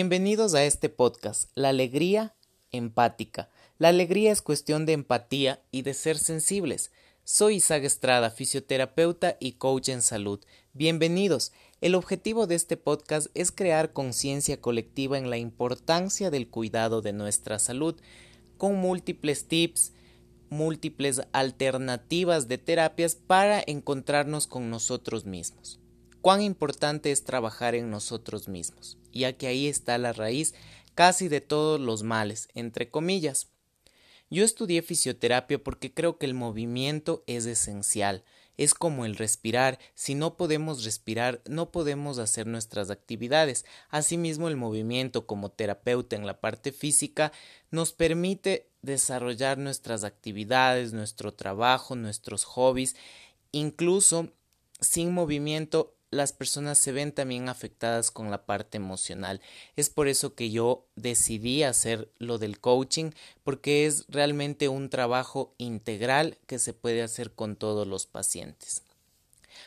Bienvenidos a este podcast, La Alegría Empática. La alegría es cuestión de empatía y de ser sensibles. Soy Isaac Estrada, fisioterapeuta y coach en salud. Bienvenidos. El objetivo de este podcast es crear conciencia colectiva en la importancia del cuidado de nuestra salud, con múltiples tips, múltiples alternativas de terapias para encontrarnos con nosotros mismos. Cuán importante es trabajar en nosotros mismos ya que ahí está la raíz casi de todos los males, entre comillas. Yo estudié fisioterapia porque creo que el movimiento es esencial, es como el respirar, si no podemos respirar no podemos hacer nuestras actividades. Asimismo el movimiento como terapeuta en la parte física nos permite desarrollar nuestras actividades, nuestro trabajo, nuestros hobbies, incluso sin movimiento las personas se ven también afectadas con la parte emocional. Es por eso que yo decidí hacer lo del coaching, porque es realmente un trabajo integral que se puede hacer con todos los pacientes.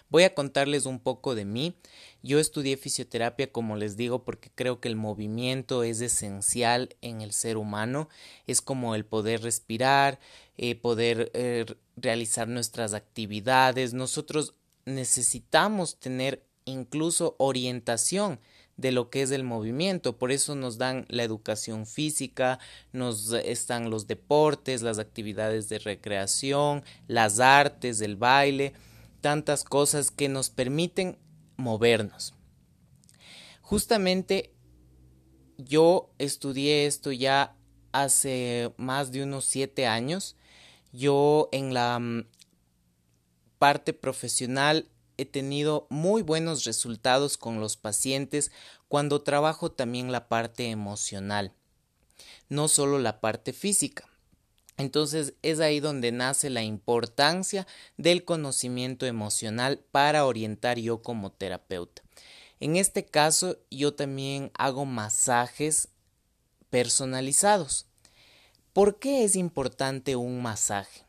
Voy a contarles un poco de mí. Yo estudié fisioterapia, como les digo, porque creo que el movimiento es esencial en el ser humano. Es como el poder respirar, eh, poder eh, realizar nuestras actividades. Nosotros necesitamos tener incluso orientación de lo que es el movimiento. Por eso nos dan la educación física, nos están los deportes, las actividades de recreación, las artes, el baile, tantas cosas que nos permiten movernos. Justamente yo estudié esto ya hace más de unos siete años. Yo en la mm, parte profesional he tenido muy buenos resultados con los pacientes cuando trabajo también la parte emocional, no solo la parte física. Entonces es ahí donde nace la importancia del conocimiento emocional para orientar yo como terapeuta. En este caso yo también hago masajes personalizados. ¿Por qué es importante un masaje?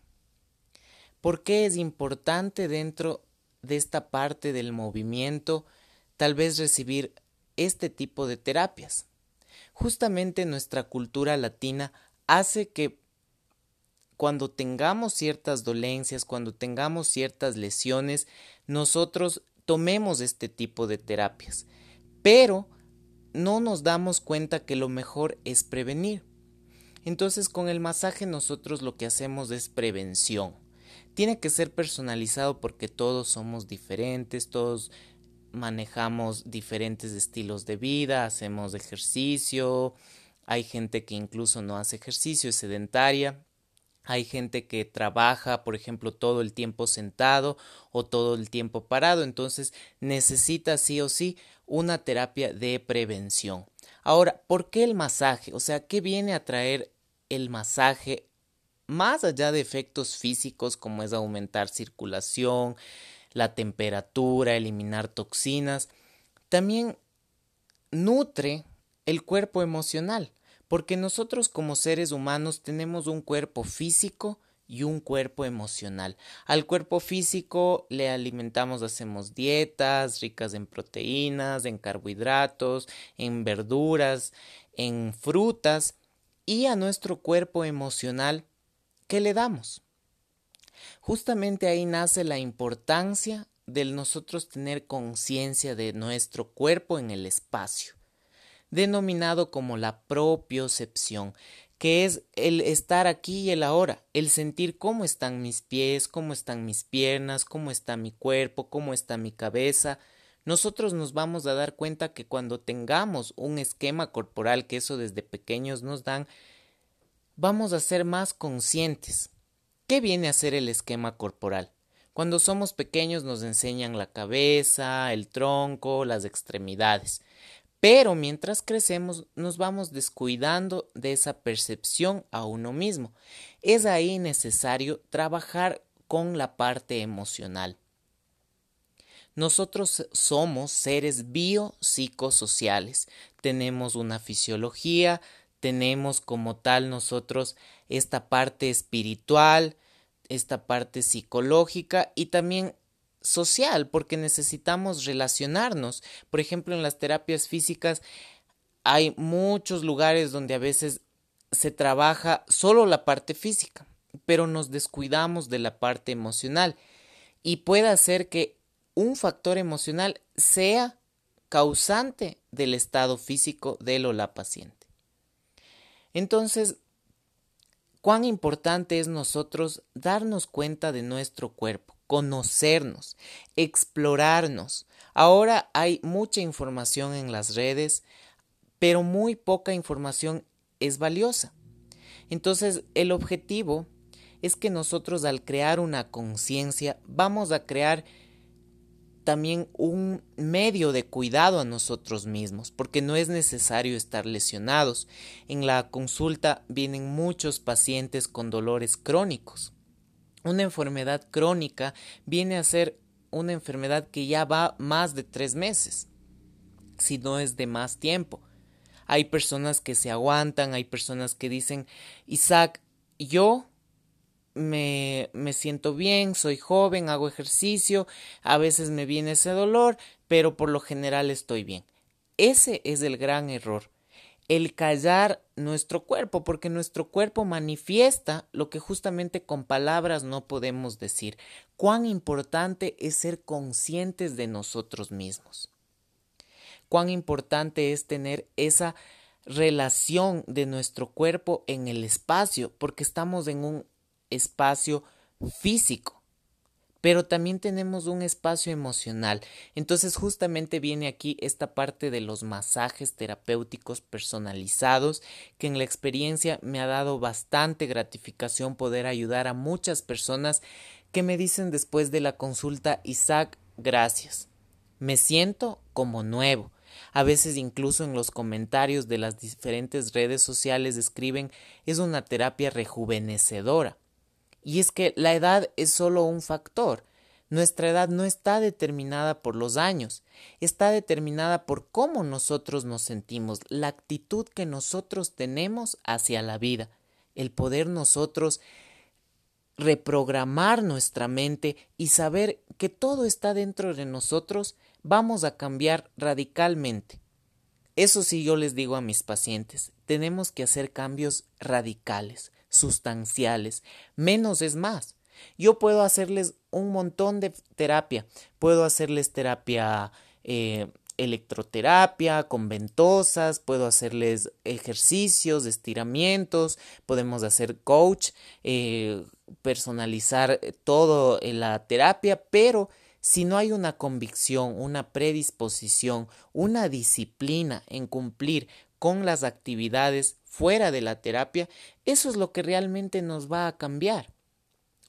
¿Por qué es importante dentro de esta parte del movimiento tal vez recibir este tipo de terapias? Justamente nuestra cultura latina hace que cuando tengamos ciertas dolencias, cuando tengamos ciertas lesiones, nosotros tomemos este tipo de terapias. Pero no nos damos cuenta que lo mejor es prevenir. Entonces con el masaje nosotros lo que hacemos es prevención tiene que ser personalizado porque todos somos diferentes, todos manejamos diferentes estilos de vida, hacemos ejercicio, hay gente que incluso no hace ejercicio, es sedentaria, hay gente que trabaja, por ejemplo, todo el tiempo sentado o todo el tiempo parado, entonces necesita sí o sí una terapia de prevención. Ahora, ¿por qué el masaje? O sea, ¿qué viene a traer el masaje más allá de efectos físicos como es aumentar circulación, la temperatura, eliminar toxinas, también nutre el cuerpo emocional, porque nosotros como seres humanos tenemos un cuerpo físico y un cuerpo emocional. Al cuerpo físico le alimentamos, hacemos dietas ricas en proteínas, en carbohidratos, en verduras, en frutas, y a nuestro cuerpo emocional ¿Qué le damos? Justamente ahí nace la importancia de nosotros tener conciencia de nuestro cuerpo en el espacio, denominado como la propiocepción, que es el estar aquí y el ahora, el sentir cómo están mis pies, cómo están mis piernas, cómo está mi cuerpo, cómo está mi cabeza. Nosotros nos vamos a dar cuenta que cuando tengamos un esquema corporal, que eso desde pequeños nos dan, vamos a ser más conscientes. ¿Qué viene a ser el esquema corporal? Cuando somos pequeños nos enseñan la cabeza, el tronco, las extremidades. Pero mientras crecemos nos vamos descuidando de esa percepción a uno mismo. Es ahí necesario trabajar con la parte emocional. Nosotros somos seres biopsicosociales. Tenemos una fisiología, tenemos como tal nosotros esta parte espiritual, esta parte psicológica y también social, porque necesitamos relacionarnos. Por ejemplo, en las terapias físicas hay muchos lugares donde a veces se trabaja solo la parte física, pero nos descuidamos de la parte emocional y puede hacer que un factor emocional sea causante del estado físico del o la paciente. Entonces, cuán importante es nosotros darnos cuenta de nuestro cuerpo, conocernos, explorarnos. Ahora hay mucha información en las redes, pero muy poca información es valiosa. Entonces, el objetivo es que nosotros al crear una conciencia vamos a crear también un medio de cuidado a nosotros mismos, porque no es necesario estar lesionados. En la consulta vienen muchos pacientes con dolores crónicos. Una enfermedad crónica viene a ser una enfermedad que ya va más de tres meses, si no es de más tiempo. Hay personas que se aguantan, hay personas que dicen, Isaac, yo me, me siento bien, soy joven, hago ejercicio, a veces me viene ese dolor, pero por lo general estoy bien. Ese es el gran error, el callar nuestro cuerpo, porque nuestro cuerpo manifiesta lo que justamente con palabras no podemos decir. Cuán importante es ser conscientes de nosotros mismos. Cuán importante es tener esa relación de nuestro cuerpo en el espacio, porque estamos en un espacio físico, pero también tenemos un espacio emocional. Entonces justamente viene aquí esta parte de los masajes terapéuticos personalizados, que en la experiencia me ha dado bastante gratificación poder ayudar a muchas personas que me dicen después de la consulta, Isaac, gracias. Me siento como nuevo. A veces incluso en los comentarios de las diferentes redes sociales escriben es una terapia rejuvenecedora. Y es que la edad es solo un factor. Nuestra edad no está determinada por los años, está determinada por cómo nosotros nos sentimos, la actitud que nosotros tenemos hacia la vida, el poder nosotros reprogramar nuestra mente y saber que todo está dentro de nosotros, vamos a cambiar radicalmente. Eso sí yo les digo a mis pacientes, tenemos que hacer cambios radicales sustanciales. Menos es más. Yo puedo hacerles un montón de terapia. Puedo hacerles terapia eh, electroterapia con ventosas, puedo hacerles ejercicios, estiramientos, podemos hacer coach, eh, personalizar todo en la terapia, pero si no hay una convicción, una predisposición, una disciplina en cumplir con las actividades fuera de la terapia, eso es lo que realmente nos va a cambiar.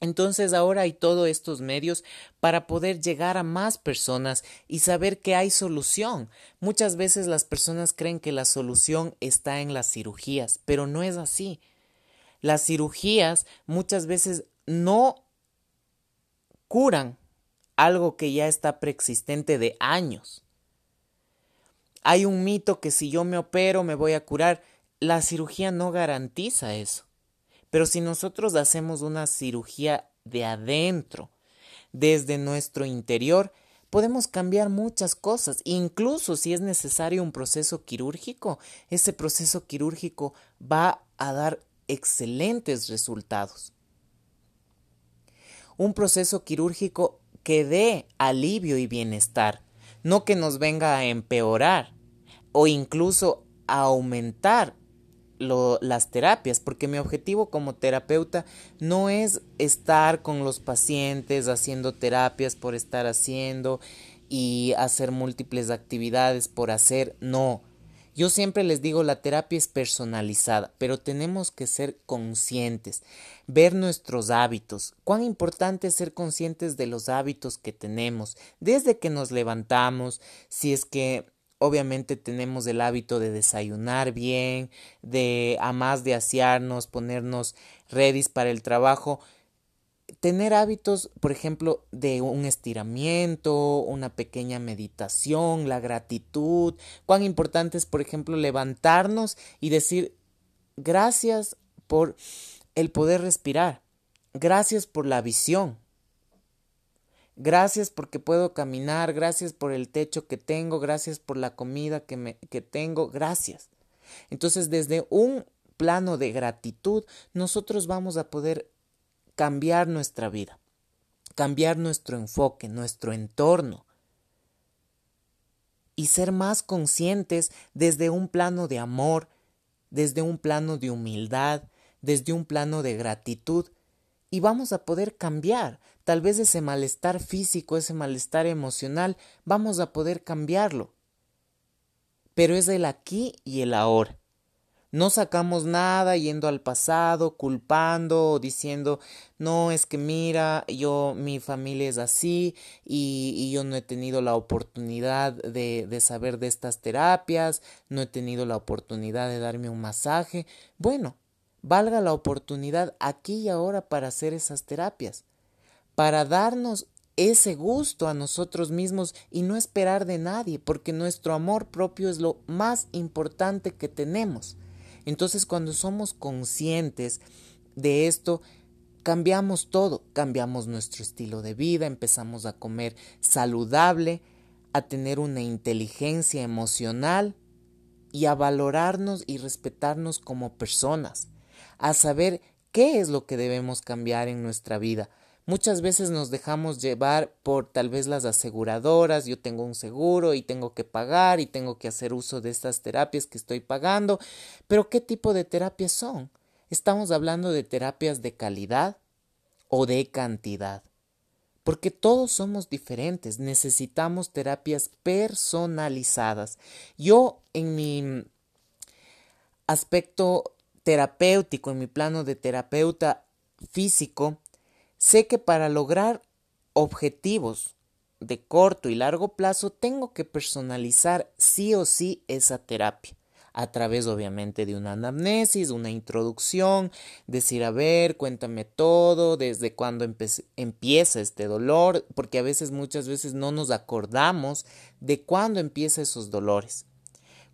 Entonces ahora hay todos estos medios para poder llegar a más personas y saber que hay solución. Muchas veces las personas creen que la solución está en las cirugías, pero no es así. Las cirugías muchas veces no curan algo que ya está preexistente de años. Hay un mito que si yo me opero me voy a curar. La cirugía no garantiza eso. Pero si nosotros hacemos una cirugía de adentro, desde nuestro interior, podemos cambiar muchas cosas. Incluso si es necesario un proceso quirúrgico, ese proceso quirúrgico va a dar excelentes resultados. Un proceso quirúrgico que dé alivio y bienestar, no que nos venga a empeorar o incluso aumentar las terapias, porque mi objetivo como terapeuta no es estar con los pacientes haciendo terapias por estar haciendo y hacer múltiples actividades por hacer, no. Yo siempre les digo, la terapia es personalizada, pero tenemos que ser conscientes, ver nuestros hábitos. Cuán importante es ser conscientes de los hábitos que tenemos, desde que nos levantamos, si es que obviamente tenemos el hábito de desayunar bien, de a más de asearnos, ponernos ready para el trabajo, tener hábitos, por ejemplo, de un estiramiento, una pequeña meditación, la gratitud, cuán importante es, por ejemplo, levantarnos y decir gracias por el poder respirar, gracias por la visión, gracias porque puedo caminar, gracias por el techo que tengo, gracias por la comida que, me, que tengo, gracias. Entonces, desde un plano de gratitud, nosotros vamos a poder cambiar nuestra vida, cambiar nuestro enfoque, nuestro entorno y ser más conscientes desde un plano de amor, desde un plano de humildad, desde un plano de gratitud y vamos a poder cambiar. Tal vez ese malestar físico, ese malestar emocional, vamos a poder cambiarlo. Pero es el aquí y el ahora. No sacamos nada yendo al pasado, culpando o diciendo, no, es que mira, yo, mi familia es así y, yo no he tenido la oportunidad de saber de estas terapias, no he tenido la oportunidad de darme un masaje. Bueno, valga la oportunidad aquí y ahora para hacer esas terapias, para darnos ese gusto a nosotros mismos y no esperar de nadie, porque nuestro amor propio es lo más importante que tenemos. Entonces cuando somos conscientes de esto, cambiamos todo, cambiamos nuestro estilo de vida, empezamos a comer saludable, a tener una inteligencia emocional y a valorarnos y respetarnos como personas, a saber qué es lo que debemos cambiar en nuestra vida, Muchas veces nos dejamos llevar por tal vez las aseguradoras, yo tengo un seguro y tengo que pagar y tengo que hacer uso de estas terapias que estoy pagando, pero ¿qué tipo de terapias son? ¿Estamos hablando de terapias de calidad o de cantidad? Porque todos somos diferentes, necesitamos terapias personalizadas. Yo en mi aspecto terapéutico, en mi plano de terapeuta físico, Sé que para lograr objetivos de corto y largo plazo tengo que personalizar sí o sí esa terapia. A través obviamente de una anamnesis, una introducción, decir, a ver, cuéntame todo, desde cuándo empieza este dolor, porque a veces muchas veces no nos acordamos de cuándo empieza esos dolores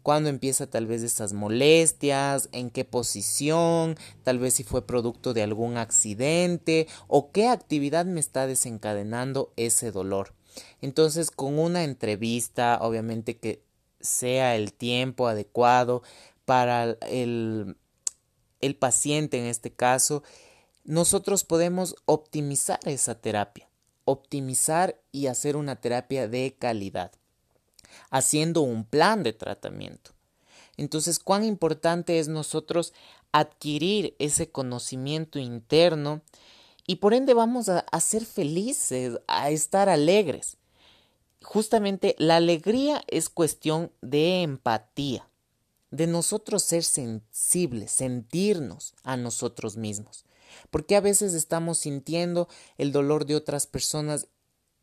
cuándo empieza tal vez estas molestias, en qué posición, tal vez si fue producto de algún accidente o qué actividad me está desencadenando ese dolor. Entonces, con una entrevista, obviamente que sea el tiempo adecuado para el, el paciente en este caso, nosotros podemos optimizar esa terapia, optimizar y hacer una terapia de calidad haciendo un plan de tratamiento. Entonces, cuán importante es nosotros adquirir ese conocimiento interno y por ende vamos a, ser felices, a estar alegres. Justamente la alegría es cuestión de empatía, de nosotros ser sensibles, sentirnos a nosotros mismos. Porque a veces estamos sintiendo el dolor de otras personas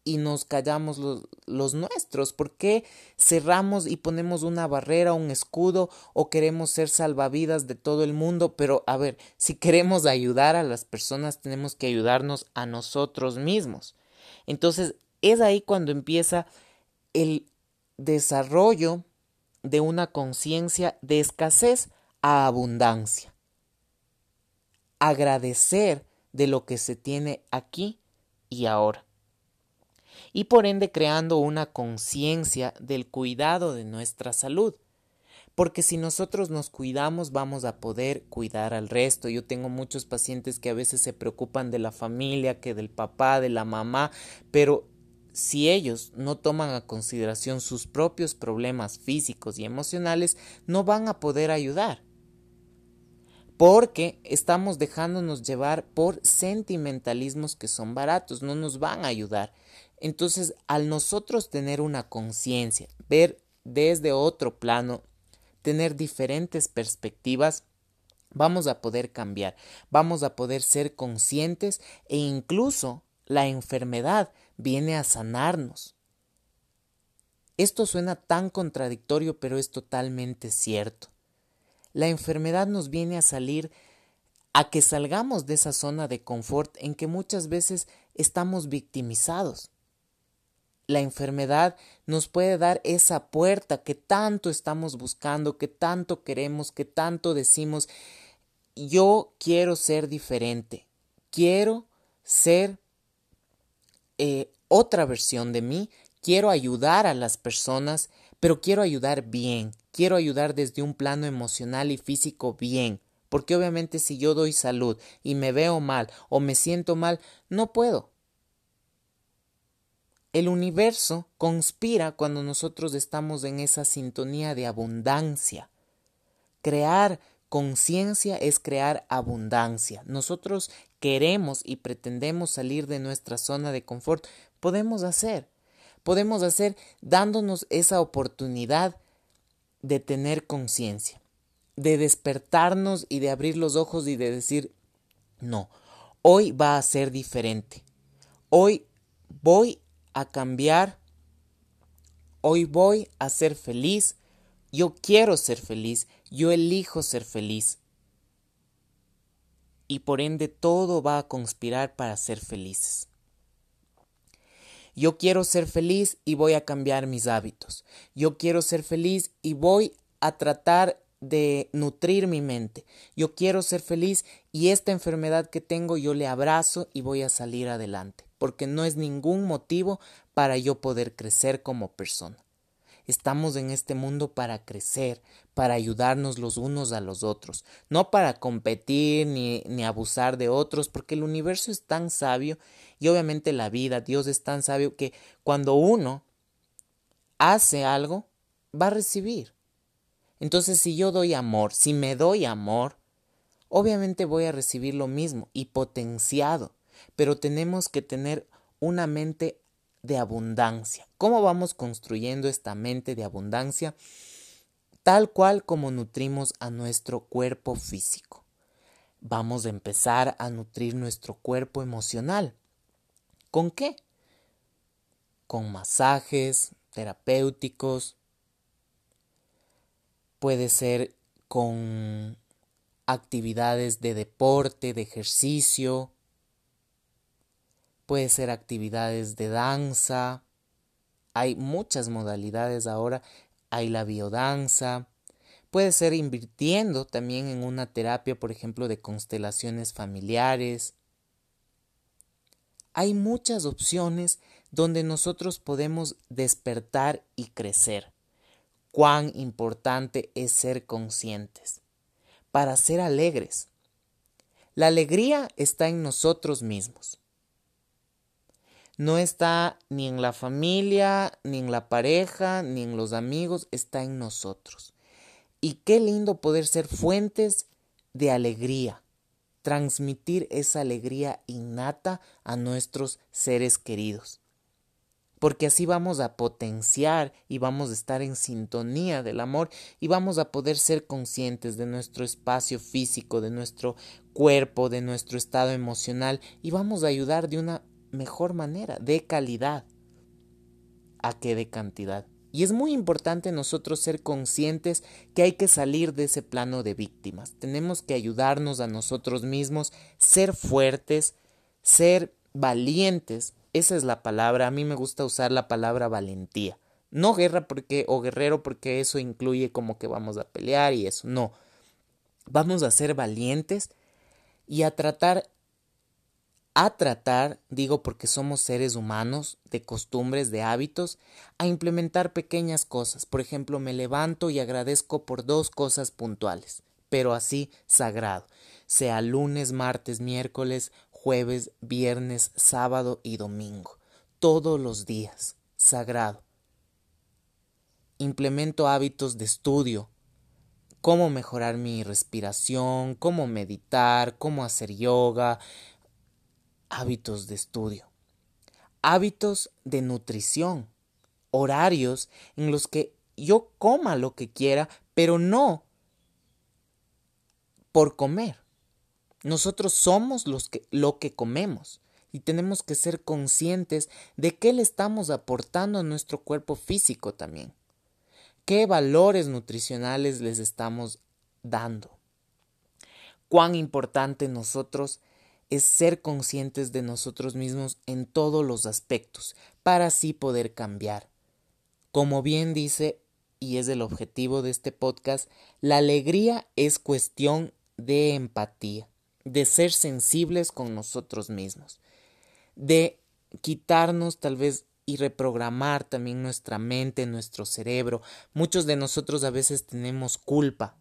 y nos callamos los, los, nuestros? ¿Por qué cerramos y ponemos una barrera, un escudo o queremos ser salvavidas de todo el mundo? Pero a ver, si queremos ayudar a las personas, tenemos que ayudarnos a nosotros mismos. Entonces, es ahí cuando empieza el desarrollo de una conciencia de escasez a abundancia. Agradecer de lo que se tiene aquí y ahora y por ende creando una conciencia del cuidado de nuestra salud. Porque si nosotros nos cuidamos vamos a poder cuidar al resto. Yo tengo muchos pacientes que a veces se preocupan de la familia, que del papá, de la mamá, pero si ellos no toman a consideración sus propios problemas físicos y emocionales, no van a poder ayudar. Porque estamos dejándonos llevar por sentimentalismos que son baratos, no nos van a ayudar. Entonces, al nosotros tener una conciencia, ver desde otro plano, tener diferentes perspectivas, vamos a poder cambiar, vamos a poder ser conscientes e incluso la enfermedad viene a sanarnos. Esto suena tan contradictorio, pero es totalmente cierto. La enfermedad nos viene a salir a que salgamos de esa zona de confort en que muchas veces estamos victimizados. La enfermedad nos puede dar esa puerta que tanto estamos buscando, que tanto queremos, que tanto decimos, yo quiero ser diferente, quiero ser eh, otra versión de mí, quiero ayudar a las personas, pero quiero ayudar bien, quiero ayudar desde un plano emocional y físico bien, porque obviamente si yo doy salud y me veo mal o me siento mal, no puedo. El universo conspira cuando nosotros estamos en esa sintonía de abundancia. Crear conciencia es crear abundancia. Nosotros queremos y pretendemos salir de nuestra zona de confort. Podemos hacer. Podemos hacer dándonos esa oportunidad de tener conciencia, de despertarnos y de abrir los ojos y de decir, no, hoy va a ser diferente. Hoy voy a cambiar. Hoy voy a ser feliz. Yo quiero ser feliz. Yo elijo ser feliz. Y por ende todo va a conspirar para ser felices. Yo quiero ser feliz y voy a cambiar mis hábitos. Yo quiero ser feliz y voy a tratar de nutrir mi mente. Yo quiero ser feliz y esta enfermedad que tengo yo le abrazo y voy a salir adelante porque no es ningún motivo para yo poder crecer como persona. Estamos en este mundo para crecer, para ayudarnos los unos a los otros, no para competir ni, ni, abusar de otros, porque el universo es tan sabio y obviamente la vida, Dios es tan sabio que cuando uno hace algo, va a recibir. Entonces si yo doy amor, si me doy amor, obviamente voy a recibir lo mismo y potenciado pero tenemos que tener una mente de abundancia. ¿Cómo vamos construyendo esta mente de abundancia? Tal cual como nutrimos a nuestro cuerpo físico. Vamos a empezar a nutrir nuestro cuerpo emocional. ¿Con qué? Con masajes terapéuticos. Puede ser con actividades de deporte, de ejercicio, puede ser actividades de danza, hay muchas modalidades ahora, hay la biodanza, puede ser invirtiendo también en una terapia, por ejemplo, de constelaciones familiares. Hay muchas opciones donde nosotros podemos despertar y crecer. Cuán importante es ser conscientes para ser alegres. La alegría está en nosotros mismos no está ni en la familia, ni en la pareja, ni en los amigos, está en nosotros. Y qué lindo poder ser fuentes de alegría, transmitir esa alegría innata a nuestros seres queridos. Porque así vamos a potenciar y vamos a estar en sintonía del amor y vamos a poder ser conscientes de nuestro espacio físico, de nuestro cuerpo, de nuestro estado emocional y vamos a ayudar de una mejor manera, de calidad, a que de cantidad. Y es muy importante nosotros ser conscientes que hay que salir de ese plano de víctimas. Tenemos que ayudarnos a nosotros mismos, ser fuertes, ser valientes. Esa es la palabra. A mí me gusta usar la palabra valentía. No guerra porque o guerrero porque eso incluye como que vamos a pelear y eso. No. Vamos a ser valientes y a tratar a tratar, digo porque somos seres humanos, de costumbres, de hábitos, a implementar pequeñas cosas. Por ejemplo, me levanto y agradezco por dos cosas puntuales, pero así sagrado, sea lunes, martes, miércoles, jueves, viernes, sábado y domingo, todos los días, sagrado. Implemento hábitos de estudio, cómo mejorar mi respiración, cómo meditar, cómo hacer yoga, hábitos de estudio, hábitos de nutrición, horarios en los que yo coma lo que quiera, pero no por comer. Nosotros somos los que, lo que comemos y tenemos que ser conscientes de qué le estamos aportando a nuestro cuerpo físico también. ¿Qué valores nutricionales les estamos dando? Cuán importante nosotros es ser conscientes de nosotros mismos en todos los aspectos para así poder cambiar. Como bien dice, y es el objetivo de este podcast, la alegría es cuestión de empatía, de ser sensibles con nosotros mismos, de quitarnos tal vez y reprogramar también nuestra mente, nuestro cerebro. Muchos de nosotros a veces tenemos culpa.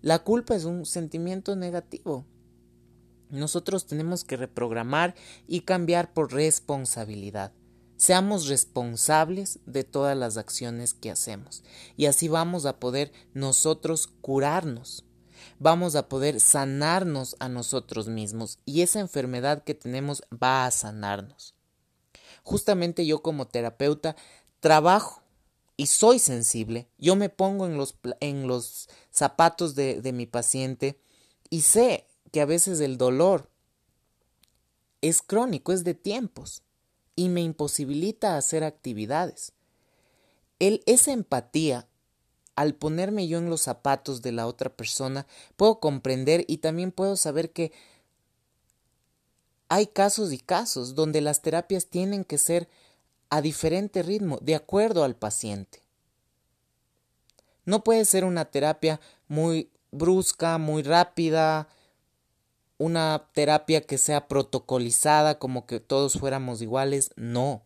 La culpa es un sentimiento negativo, nosotros tenemos que reprogramar y cambiar por responsabilidad. Seamos responsables de todas las acciones que hacemos y así vamos a poder nosotros curarnos. Vamos a poder sanarnos a nosotros mismos y esa enfermedad que tenemos va a sanarnos. Justamente yo como terapeuta trabajo y soy sensible. Yo me pongo en los, en los zapatos de, de mi paciente y sé que a veces el dolor es crónico, es de tiempos y me imposibilita hacer actividades. El, esa empatía, al ponerme yo en los zapatos de la otra persona, puedo comprender y también puedo saber que hay casos y casos donde las terapias tienen que ser a diferente ritmo, de acuerdo al paciente. No puede ser una terapia muy brusca, muy rápida, una terapia que sea protocolizada como que todos fuéramos iguales, no.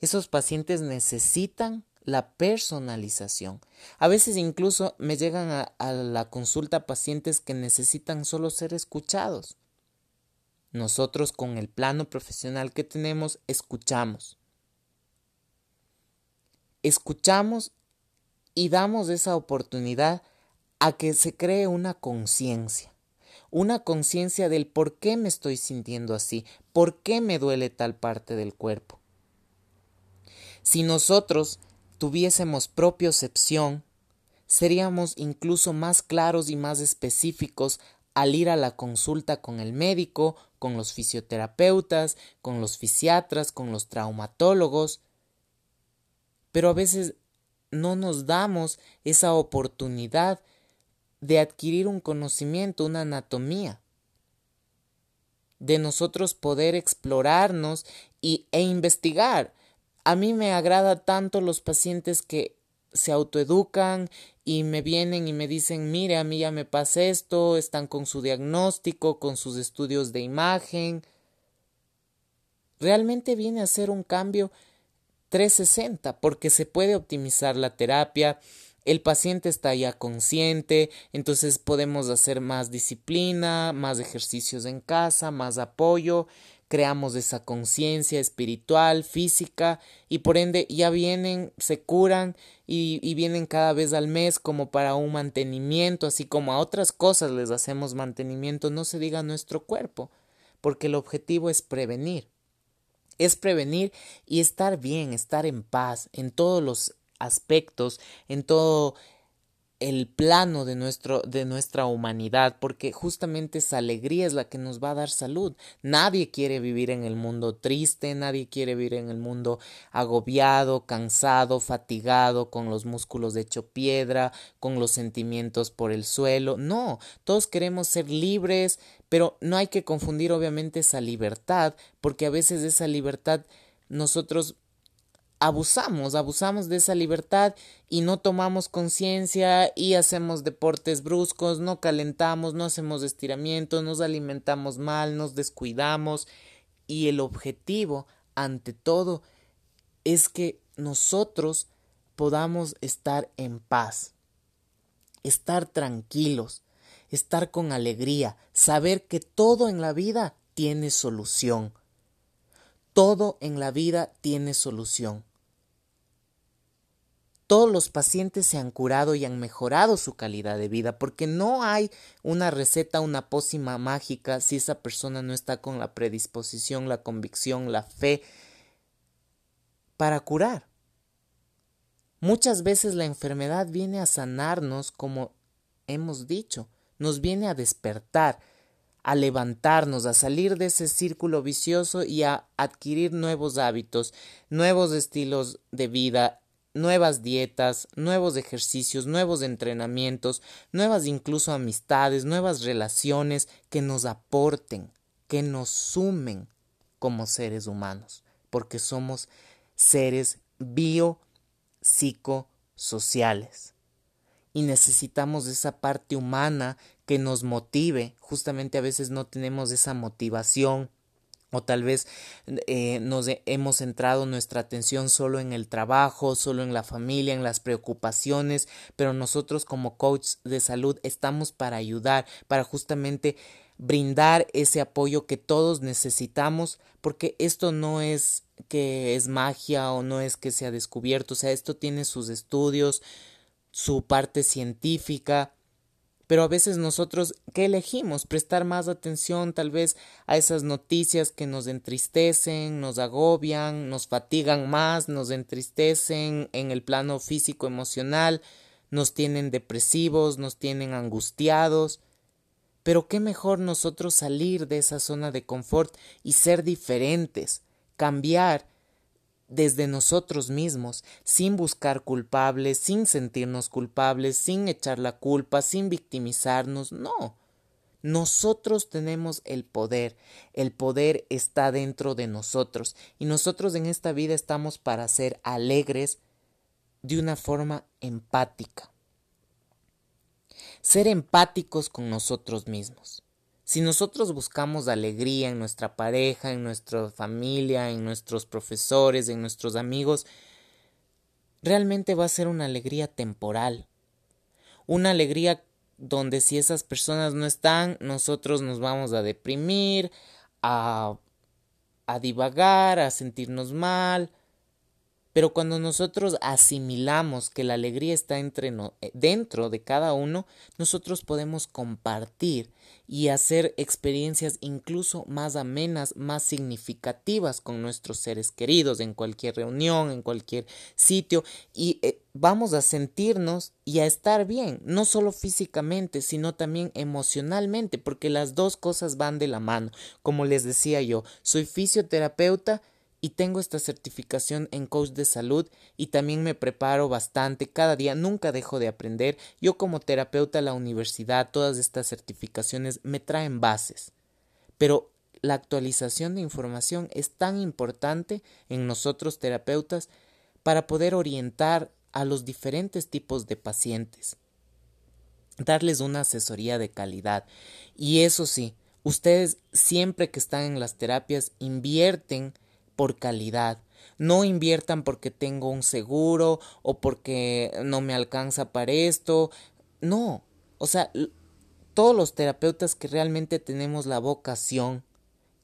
Esos pacientes necesitan la personalización. A veces incluso me llegan a, la consulta pacientes que necesitan solo ser escuchados. Nosotros con el plano profesional que tenemos escuchamos. Escuchamos y damos esa oportunidad a que se cree una conciencia una conciencia del por qué me estoy sintiendo así, por qué me duele tal parte del cuerpo. Si nosotros tuviésemos propiocepción, seríamos incluso más claros y más específicos al ir a la consulta con el médico, con los fisioterapeutas, con los fisiatras, con los traumatólogos. Pero a veces no nos damos esa oportunidad de adquirir un conocimiento, una anatomía, de nosotros poder explorarnos y, e investigar. A mí me agrada tanto los pacientes que se autoeducan y me vienen y me dicen, mire, a mí ya me pasa esto, están con su diagnóstico, con sus estudios de imagen. Realmente viene a ser un cambio 360 porque se puede optimizar la terapia, el paciente está ya consciente, entonces podemos hacer más disciplina, más ejercicios en casa, más apoyo, creamos esa conciencia espiritual, física, y por ende ya vienen, se curan y, vienen cada vez al mes como para un mantenimiento, así como a otras cosas les hacemos mantenimiento, no se diga nuestro cuerpo, porque el objetivo es prevenir. Es prevenir y estar bien, estar en paz en todos los aspectos, en todo el plano de, nuestro, de nuestra humanidad, porque justamente esa alegría es la que nos va a dar salud. Nadie quiere vivir en el mundo triste, nadie quiere vivir en el mundo agobiado, cansado, fatigado, con los músculos hecho piedra, con los sentimientos por el suelo. No, todos queremos ser libres, pero no hay que confundir obviamente esa libertad, porque a veces esa libertad nosotros abusamos, abusamos de esa libertad y no tomamos conciencia y hacemos deportes bruscos, no calentamos, no hacemos estiramientos, nos alimentamos mal, nos descuidamos y el objetivo ante todo es que nosotros podamos estar en paz, estar tranquilos, estar con alegría, saber que todo en la vida tiene solución. Todo en la vida tiene solución. Todos los pacientes se han curado y han mejorado su calidad de vida porque no hay una receta, una pócima mágica si esa persona no está con la predisposición, la convicción, la fe para curar. Muchas veces la enfermedad viene a sanarnos, como hemos dicho, nos viene a despertar, a levantarnos, a salir de ese círculo vicioso y a adquirir nuevos hábitos, nuevos estilos de vida, nuevas dietas, nuevos ejercicios, nuevos entrenamientos, nuevas incluso amistades, nuevas relaciones que nos aporten, que nos sumen como seres humanos, porque somos seres bio psicosociales y necesitamos esa parte humana que nos motive. Justamente a veces no tenemos esa motivación o tal vez eh, nos hemos centrado nuestra atención solo en el trabajo, solo en la familia, en las preocupaciones, pero nosotros como coach de salud estamos para ayudar, para justamente brindar ese apoyo que todos necesitamos, porque esto no es que es magia o no es que se ha descubierto, o sea, esto tiene sus estudios, su parte científica, pero a veces nosotros, ¿qué elegimos? Prestar más atención tal vez a esas noticias que nos entristecen, nos agobian, nos fatigan más, nos entristecen en el plano físico emocional, nos tienen depresivos, nos tienen angustiados. Pero qué mejor nosotros salir de esa zona de confort y ser diferentes, cambiar desde nosotros mismos, sin buscar culpables, sin sentirnos culpables, sin echar la culpa, sin victimizarnos, no. Nosotros tenemos el poder, el poder está dentro de nosotros y nosotros en esta vida estamos para ser alegres de una forma empática. Ser empáticos con nosotros mismos. Si nosotros buscamos alegría en nuestra pareja, en nuestra familia, en nuestros profesores, en nuestros amigos, realmente va a ser una alegría temporal. Una alegría donde si esas personas no están, nosotros nos vamos a deprimir, a, a divagar, a sentirnos mal, pero cuando nosotros asimilamos que la alegría está entre eh, dentro de cada uno, nosotros podemos compartir y hacer experiencias incluso más amenas, más significativas con nuestros seres queridos en cualquier reunión, en cualquier sitio y eh, vamos a sentirnos y a estar bien, no solo físicamente, sino también emocionalmente, porque las dos cosas van de la mano. Como les decía yo, soy fisioterapeuta y tengo esta certificación en coach de salud y también me preparo bastante cada día, nunca dejo de aprender. Yo como terapeuta la universidad, todas estas certificaciones me traen bases. Pero la actualización de información es tan importante en nosotros terapeutas para poder orientar a los diferentes tipos de pacientes, darles una asesoría de calidad. Y eso sí, ustedes siempre que están en las terapias invierten por calidad. No inviertan porque tengo un seguro o porque no me alcanza para esto. No. O sea, todos los terapeutas que realmente tenemos la vocación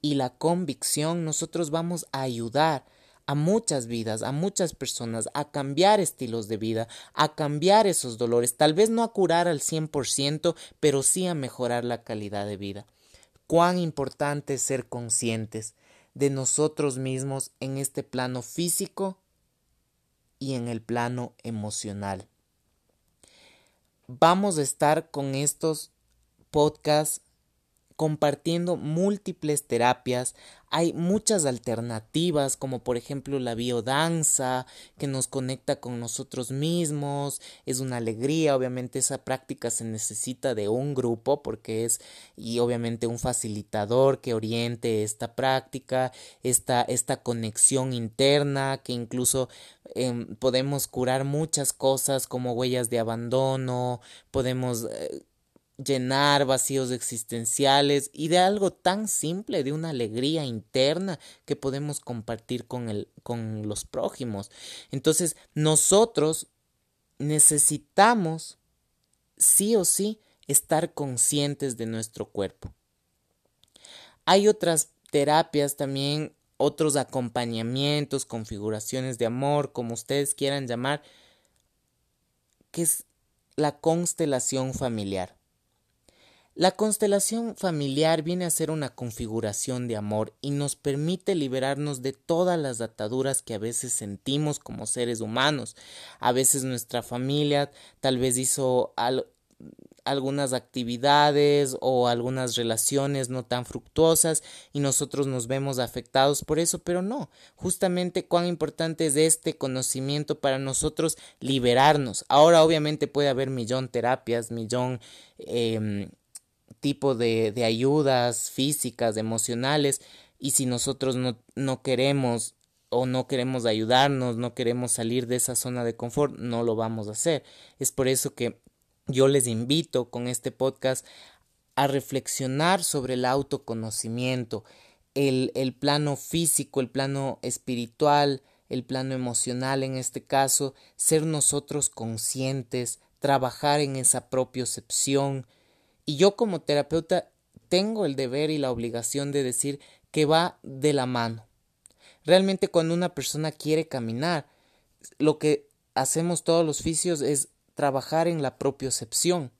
y la convicción, nosotros vamos a ayudar a muchas vidas, a muchas personas, a cambiar estilos de vida, a cambiar esos dolores, tal vez no a curar al 100%, pero sí a mejorar la calidad de vida. Cuán importante es ser conscientes de nosotros mismos en este plano físico y en el plano emocional. Vamos a estar con estos podcasts compartiendo múltiples terapias. Hay muchas alternativas, como por ejemplo la biodanza, que nos conecta con nosotros mismos. Es una alegría, obviamente esa práctica se necesita de un grupo, porque es, y obviamente un facilitador que oriente esta práctica, esta, esta conexión interna, que incluso em, podemos curar muchas cosas como huellas de abandono, podemos... Eh, llenar vacíos existenciales y de algo tan simple, de una alegría interna que podemos compartir con, el, con los prójimos. Entonces, nosotros necesitamos sí o sí estar conscientes de nuestro cuerpo. Hay otras terapias también, otros acompañamientos, configuraciones de amor, como ustedes quieran llamar, que es la constelación familiar. La constelación familiar viene a ser una configuración de amor y nos permite liberarnos de todas las ataduras que a veces sentimos como seres humanos. A veces nuestra familia tal vez hizo algunas actividades o algunas relaciones no tan fructuosas y nosotros nos vemos afectados por eso, pero no, justamente cuán importante es este conocimiento para nosotros liberarnos. Ahora obviamente puede haber millón terapias, millón em, tipo de, de ayudas físicas, emocionales, y si nosotros no, no queremos o no queremos ayudarnos, no queremos salir de esa zona de confort, no lo vamos a hacer. Es por eso que yo les invito con este podcast a reflexionar sobre el autoconocimiento, el, el plano físico, el plano espiritual, el plano emocional en este caso, ser nosotros conscientes, trabajar en esa propiocepción, y yo como terapeuta tengo el deber y la obligación de decir que va de la mano. Realmente cuando una persona quiere caminar, lo que hacemos todos los fisios es trabajar en la propiocepción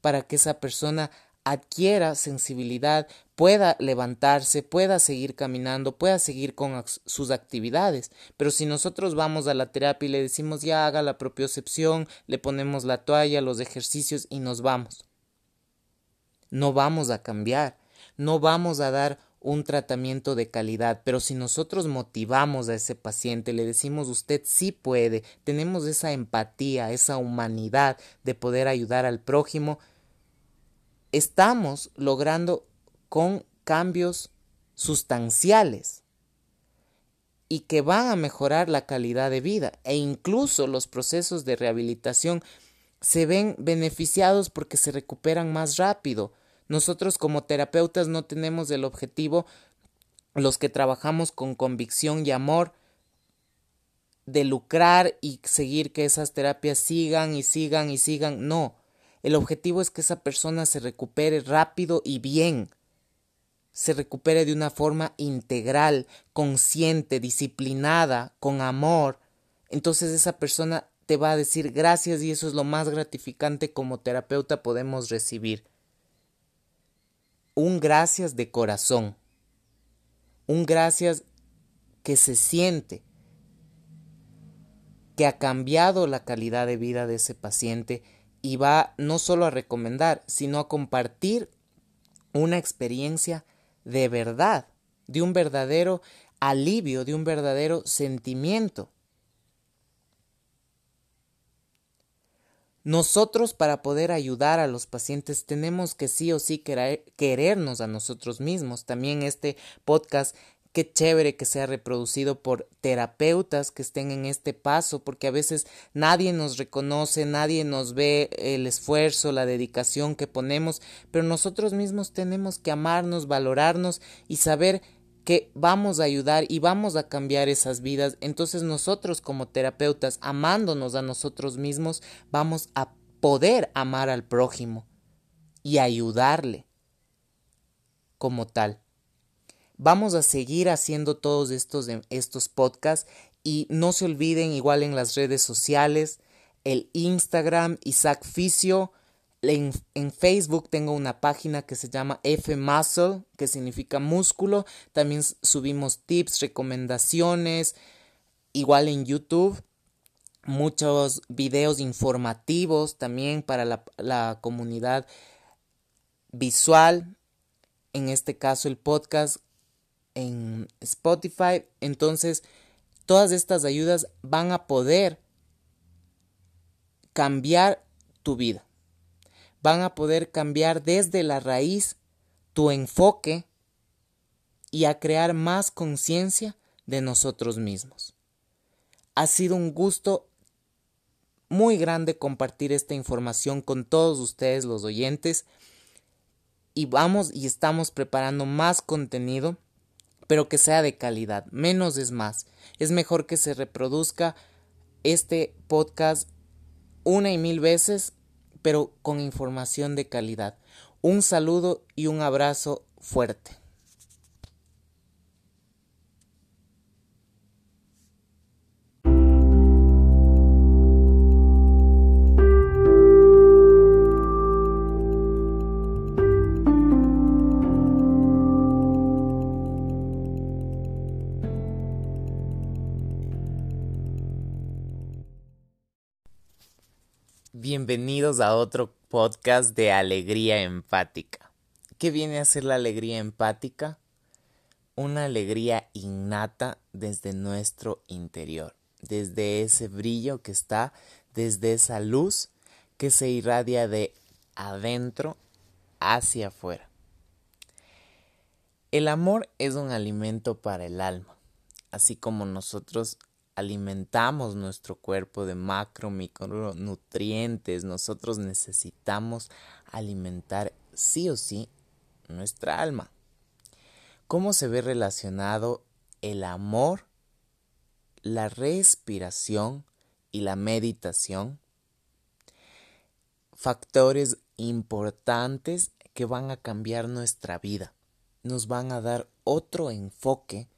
para que esa persona adquiera sensibilidad, pueda levantarse, pueda seguir caminando, pueda seguir con sus actividades. Pero si nosotros vamos a la terapia y le decimos ya haga la propiocepción, le ponemos la toalla, los ejercicios y nos vamos no vamos a cambiar, no vamos a dar un tratamiento de calidad, pero si nosotros motivamos a ese paciente, le decimos usted sí puede, tenemos esa empatía, esa humanidad de poder ayudar al prójimo, estamos logrando con cambios sustanciales y que van a mejorar la calidad de vida e incluso los procesos de rehabilitación se ven beneficiados porque se recuperan más rápido, nosotros como terapeutas no tenemos el objetivo, los que trabajamos con convicción y amor, de lucrar y seguir que esas terapias sigan y sigan y sigan. No, el objetivo es que esa persona se recupere rápido y bien, se recupere de una forma integral, consciente, disciplinada, con amor. Entonces esa persona te va a decir gracias y eso es lo más gratificante como terapeuta podemos recibir un gracias de corazón, un gracias que se siente, que ha cambiado la calidad de vida de ese paciente y va no solo a recomendar, sino a compartir una experiencia de verdad, de un verdadero alivio, de un verdadero sentimiento. Nosotros para poder ayudar a los pacientes tenemos que sí o sí querernos a nosotros mismos. También este podcast, qué chévere que sea reproducido por terapeutas que estén en este paso, porque a veces nadie nos reconoce, nadie nos ve el esfuerzo, la dedicación que ponemos, pero nosotros mismos tenemos que amarnos, valorarnos y saber que vamos a ayudar y vamos a cambiar esas vidas, entonces nosotros como terapeutas, amándonos a nosotros mismos, vamos a poder amar al prójimo y ayudarle como tal. Vamos a seguir haciendo todos estos, estos podcasts y no se olviden igual en las redes sociales, el Instagram Isaac En, Facebook tengo una página que se llama F Muscle, que significa músculo. También subimos tips, recomendaciones. Igual en YouTube, muchos videos informativos también para la comunidad visual. En este caso, el podcast en Spotify. Entonces, todas estas ayudas van a poder cambiar tu vida van a poder cambiar desde la raíz tu enfoque y a crear más conciencia de nosotros mismos. Ha sido un gusto muy grande compartir esta información con todos ustedes los oyentes y vamos y estamos preparando más contenido pero que sea de calidad. Menos es más. Es mejor que se reproduzca este podcast una y mil veces pero con información de calidad. Un saludo y un abrazo fuerte. Bienvenidos a otro podcast de alegría empática. ¿Qué viene a ser la alegría empática? Una alegría innata desde nuestro interior, desde ese brillo que está, desde esa luz que se irradia de adentro hacia afuera. El amor es un alimento para el alma, así como nosotros alimentamos nuestro cuerpo de macro, micronutrientes, nosotros necesitamos alimentar sí o sí nuestra alma. ¿Cómo se ve relacionado el amor, la respiración y la meditación? Factores importantes que van a cambiar nuestra vida, nos van a dar otro enfoque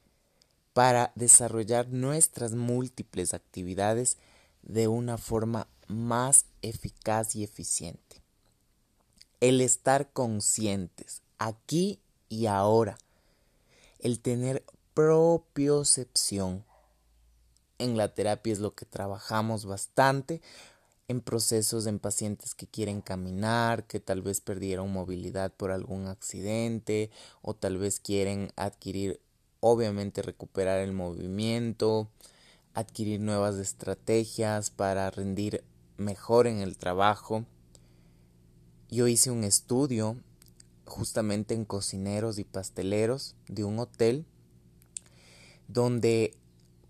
para desarrollar nuestras múltiples actividades de una forma más eficaz y eficiente. El estar conscientes aquí y ahora. El tener propiocepción. En la terapia es lo que trabajamos bastante en procesos en pacientes que quieren caminar, que tal vez perdieron movilidad por algún accidente o tal vez quieren adquirir obviamente recuperar el movimiento, adquirir nuevas estrategias para rendir mejor en el trabajo. Yo hice un estudio justamente en cocineros y pasteleros de un hotel donde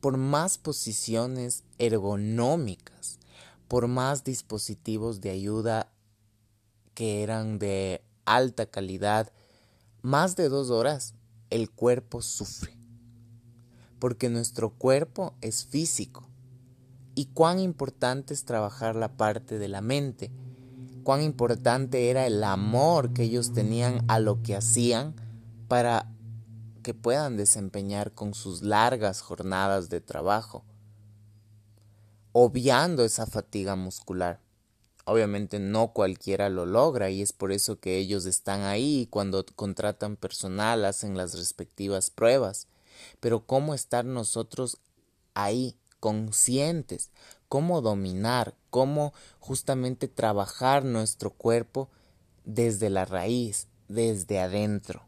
por más posiciones ergonómicas, por más dispositivos de ayuda que eran de alta calidad, más de dos horas el cuerpo sufre. Porque nuestro cuerpo es físico. Y cuán importante es trabajar la parte de la mente. Cuán importante era el amor que ellos tenían a lo que hacían para que puedan desempeñar con sus largas jornadas de trabajo, obviando esa fatiga muscular. Obviamente no cualquiera lo logra y es por eso que ellos están ahí cuando contratan personal hacen las respectivas pruebas. Pero ¿cómo estar nosotros ahí, conscientes? ¿Cómo dominar? ¿Cómo justamente trabajar nuestro cuerpo desde la raíz, desde adentro?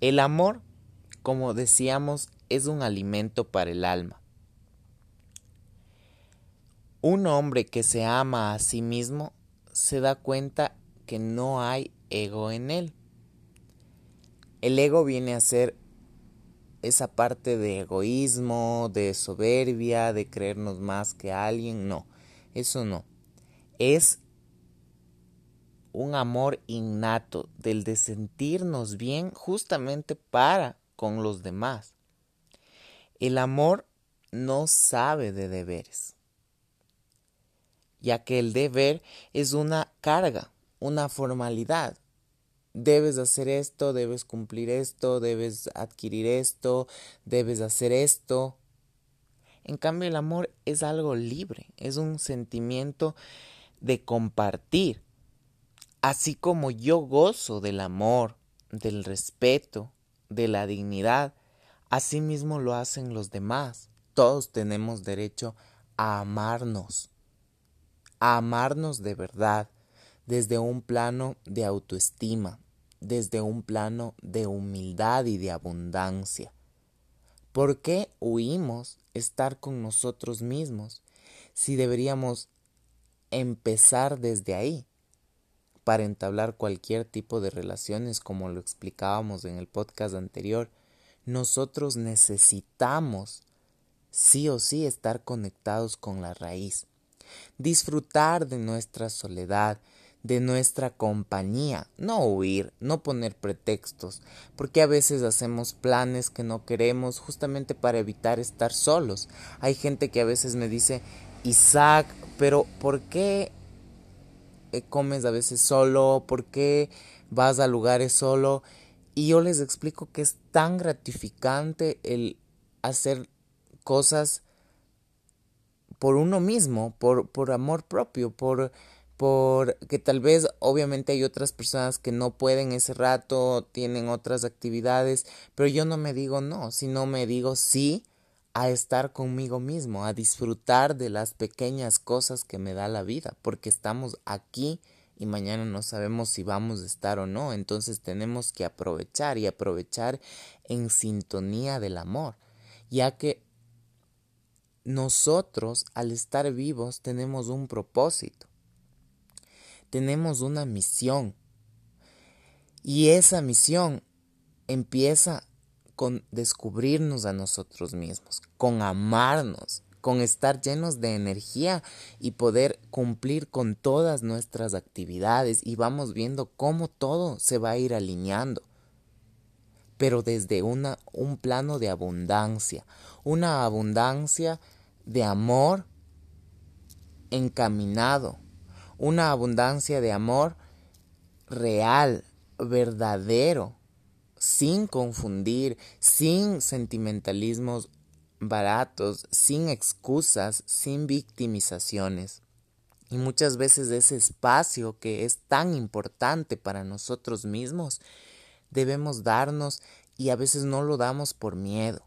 El amor, como decíamos, es un alimento para el alma. Un hombre que se ama a sí mismo se da cuenta que no hay ego en él. El ego viene a ser esa parte de egoísmo, de soberbia, de creernos más que alguien. No, eso no. Es un amor innato del de sentirnos bien justamente para con los demás. El amor no sabe de deberes ya que el deber es una carga, una formalidad. Debes hacer esto, debes cumplir esto, debes adquirir esto, debes hacer esto. En cambio el amor es algo libre, es un sentimiento de compartir. Así como yo gozo del amor, del respeto, de la dignidad, así mismo lo hacen los demás. Todos tenemos derecho a amarnos a amarnos de verdad, desde un plano de autoestima, desde un plano de humildad y de abundancia. ¿Por qué huimos estar con nosotros mismos si deberíamos empezar desde ahí para entablar cualquier tipo de relaciones como lo explicábamos en el podcast anterior? Nosotros necesitamos sí o sí estar conectados con la raíz disfrutar de nuestra soledad, de nuestra compañía, no huir, no poner pretextos, porque a veces hacemos planes que no queremos justamente para evitar estar solos. Hay gente que a veces me dice, Isaac, pero ¿por qué eh, comes a veces solo? ¿Por qué vas a lugares solo? Y yo les explico que es tan gratificante el hacer cosas por uno mismo, por, por amor propio, por, por que tal vez obviamente hay otras personas que no pueden ese rato, tienen otras actividades, pero yo no me digo no, sino me digo sí a estar conmigo mismo, a disfrutar de las pequeñas cosas que me da la vida, porque estamos aquí y mañana no sabemos si vamos a estar o no, entonces tenemos que aprovechar y aprovechar en sintonía del amor, ya que nosotros al estar vivos tenemos un propósito, tenemos una misión. Y esa misión empieza con descubrirnos a nosotros mismos, con amarnos, con estar llenos de energía y poder cumplir con todas nuestras actividades y vamos viendo cómo todo se va a ir alineando. Pero desde una, un plano de abundancia, una abundancia de amor encaminado, una abundancia de amor real, verdadero, sin confundir, sin sentimentalismos baratos, sin excusas, sin victimizaciones. Y muchas veces ese espacio que es tan importante para nosotros mismos, debemos darnos y a veces no lo damos por miedo.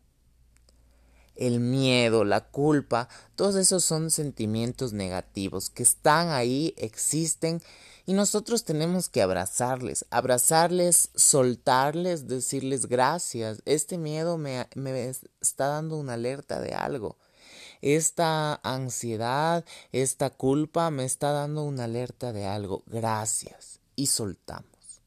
El miedo, la culpa, todos esos son sentimientos negativos que están ahí, existen y nosotros tenemos que abrazarles, abrazarles, soltarles, decirles gracias. Este miedo me, me está dando una alerta de algo. Esta ansiedad, esta culpa me está dando una alerta de algo. Gracias. Y soltamos.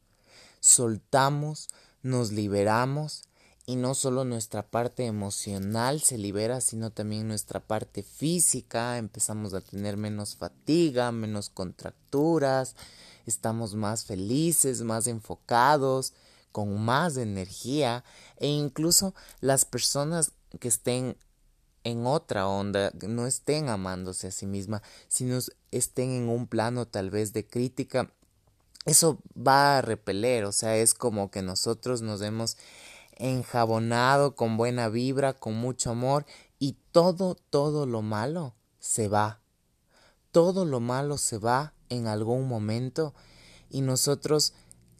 Soltamos, nos liberamos y no solo nuestra parte emocional se libera, sino también nuestra parte física, empezamos a tener menos fatiga, menos contracturas, estamos más felices, más enfocados, con más energía e incluso las personas que estén en otra onda, no estén amándose a sí misma, sino estén en un plano tal vez de crítica, eso va a repeler, o sea, es como que nosotros nos hemos enjabonado con buena vibra, con mucho amor y todo, todo lo malo se va. Todo lo malo se va en algún momento y nosotros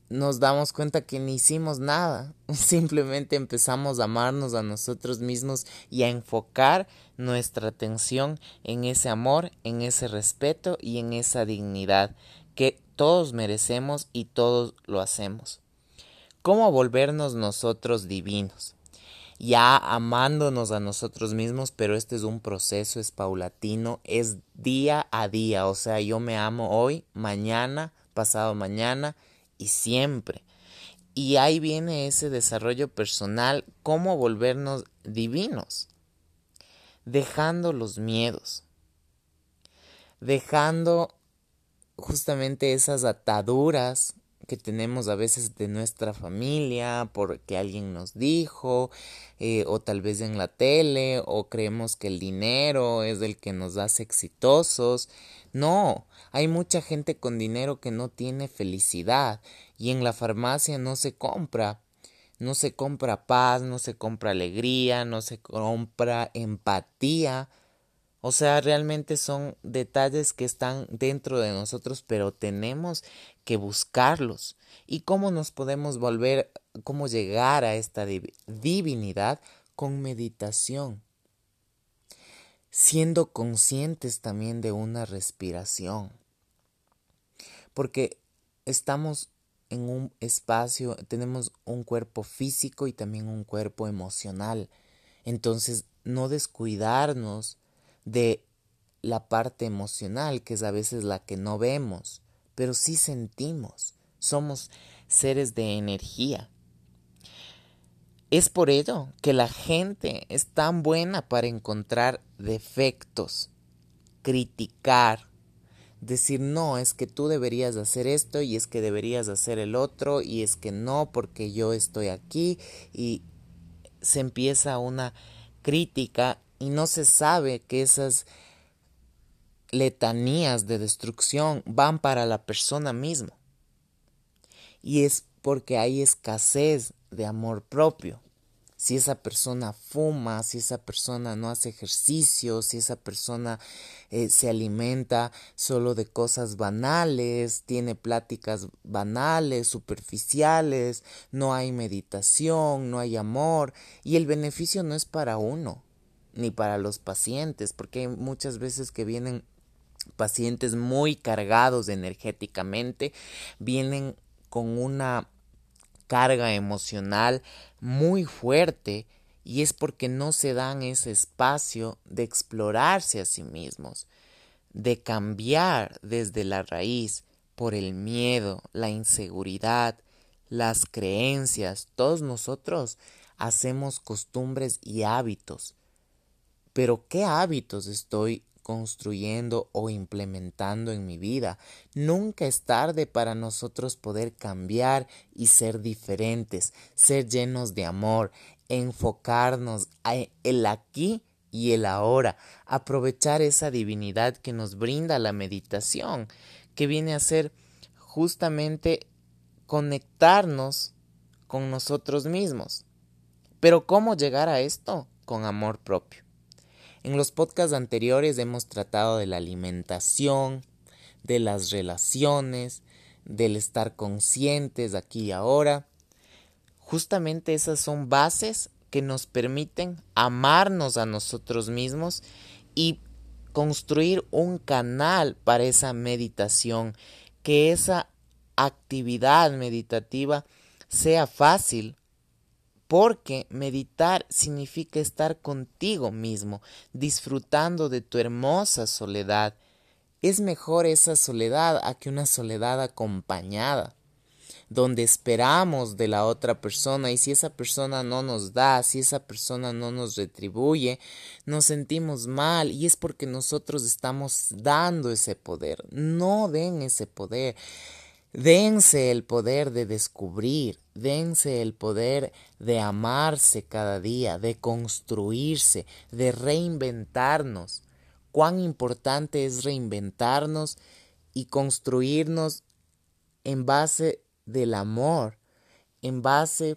nos damos cuenta que ni hicimos nada, simplemente empezamos a amarnos a nosotros mismos y a enfocar nuestra atención en ese amor, en ese respeto y en esa dignidad que todos merecemos y todos lo hacemos cómo volvernos nosotros divinos, ya amándonos a nosotros mismos, pero este es un proceso, es paulatino, es día a día, o sea, yo me amo hoy, mañana, pasado mañana y siempre. Y ahí viene ese desarrollo personal, cómo volvernos divinos, dejando los miedos, dejando justamente esas ataduras que tenemos a veces de nuestra familia, porque alguien nos dijo, eh, o tal vez en la tele, o creemos que el dinero es el que nos hace exitosos. No, hay mucha gente con dinero que no tiene felicidad y en la farmacia no se compra. No se compra paz, no se compra alegría, no se compra empatía. O sea, realmente son detalles que están dentro de nosotros, pero tenemos que buscarlos. ¿Y cómo nos podemos volver, cómo llegar a esta divinidad? Con meditación. Siendo conscientes también de una respiración. Porque estamos en un espacio, tenemos un cuerpo físico y también un cuerpo emocional. Entonces, no descuidarnos de la parte emocional, que es a veces la que no vemos, pero sí sentimos. Somos seres de energía. Es por ello que la gente es tan buena para encontrar defectos, criticar, decir no, es que tú deberías hacer esto y es que deberías hacer el otro y es que no porque yo estoy aquí y se empieza una crítica y no se sabe que esas letanías de destrucción van para la persona misma. Y es porque hay escasez de amor propio. Si esa persona fuma, si esa persona no hace ejercicio, si esa persona eh, se alimenta solo de cosas banales, tiene pláticas banales, superficiales, no hay meditación, no hay amor, y el beneficio no es para uno, ni para los pacientes, porque hay muchas veces que vienen pacientes muy cargados energéticamente, vienen con una carga emocional muy fuerte y es porque no se dan ese espacio de explorarse a sí mismos, de cambiar desde la raíz por el miedo, la inseguridad, las creencias. Todos nosotros hacemos costumbres y hábitos. Pero ¿qué hábitos estoy construyendo o implementando en mi vida. Nunca es tarde para nosotros poder cambiar y ser diferentes, ser llenos de amor, enfocarnos en el aquí y el ahora, aprovechar esa divinidad que nos brinda la meditación, que viene a ser justamente conectarnos con nosotros mismos. Pero ¿cómo llegar a esto? Con amor propio. En los podcasts anteriores hemos tratado de la alimentación, de las relaciones, del estar conscientes aquí y ahora. Justamente esas son bases que nos permiten amarnos a nosotros mismos y construir un canal para esa meditación, que esa actividad meditativa sea fácil, porque meditar significa estar contigo mismo, disfrutando de tu hermosa soledad. Es mejor esa soledad a que una soledad acompañada, donde esperamos de la otra persona y si esa persona no nos da, si esa persona no nos retribuye, nos sentimos mal y es porque nosotros estamos dando ese poder. No den ese poder. Dense el poder de descubrir, dense el poder de amarse cada día, de construirse, de reinventarnos. Cuán importante es reinventarnos y construirnos en base del amor, en base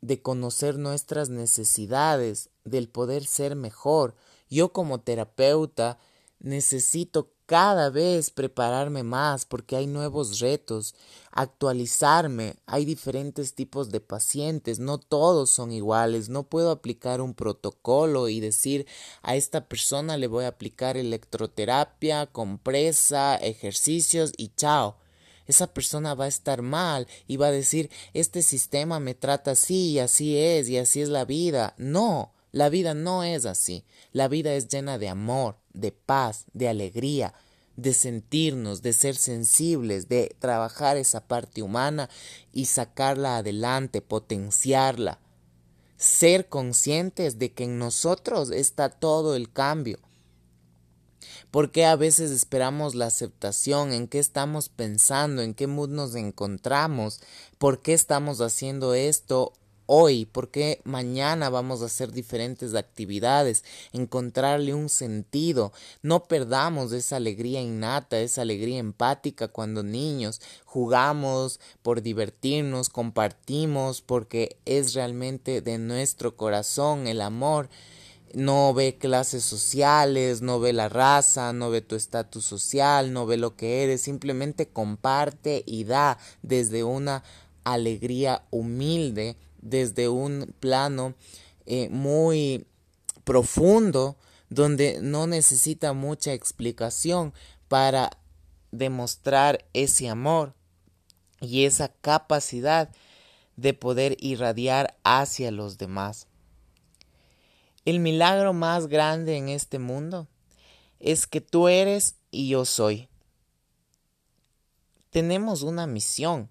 de conocer nuestras necesidades, del poder ser mejor. Yo como terapeuta necesito cada vez prepararme más porque hay nuevos retos, actualizarme, hay diferentes tipos de pacientes, no todos son iguales, no puedo aplicar un protocolo y decir a esta persona le voy a aplicar electroterapia, compresa, ejercicios y chao. Esa persona va a estar mal y va a decir este sistema me trata así y así es y así es la vida. No, la vida no es así. La vida es llena de amor, de paz, de alegría, de sentirnos, de ser sensibles, de trabajar esa parte humana y sacarla adelante, potenciarla. Ser conscientes de que en nosotros está todo el cambio. ¿Por qué a veces esperamos la aceptación? ¿En qué estamos pensando? ¿En qué mood nos encontramos? ¿Por qué estamos haciendo esto hoy, porque mañana vamos a hacer diferentes actividades, encontrarle un sentido. No perdamos esa alegría innata, esa alegría empática cuando niños jugamos por divertirnos, compartimos, porque es realmente de nuestro corazón el amor no ve clases sociales, no ve la raza, no ve tu estatus social, no ve lo que eres, simplemente comparte y da desde una alegría humilde desde un plano eh, muy profundo donde no necesita mucha explicación para demostrar ese amor y esa capacidad de poder irradiar hacia los demás. El milagro más grande en este mundo es que tú eres y yo soy. Tenemos una misión.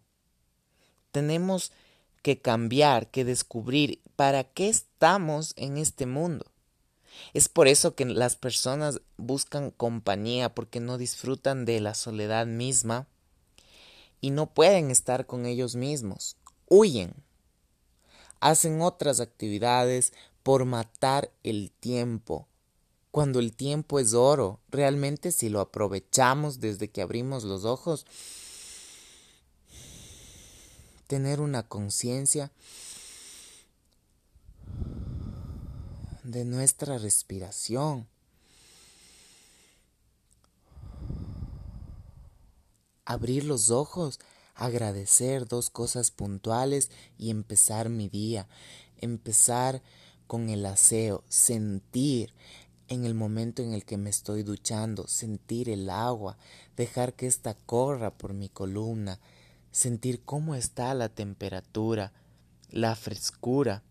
Tenemos que cambiar, que descubrir para qué estamos en este mundo. Es por eso que las personas buscan compañía porque no disfrutan de la soledad misma y no pueden estar con ellos mismos. Huyen. Hacen otras actividades por matar el tiempo. Cuando el tiempo es oro, realmente si lo aprovechamos desde que abrimos los ojos, tener una conciencia de nuestra respiración. Abrir los ojos, agradecer dos cosas puntuales y empezar mi día. Empezar con el aseo, sentir en el momento en el que me estoy duchando, sentir el agua, dejar que ésta corra por mi columna, sentir cómo está la temperatura, la frescura,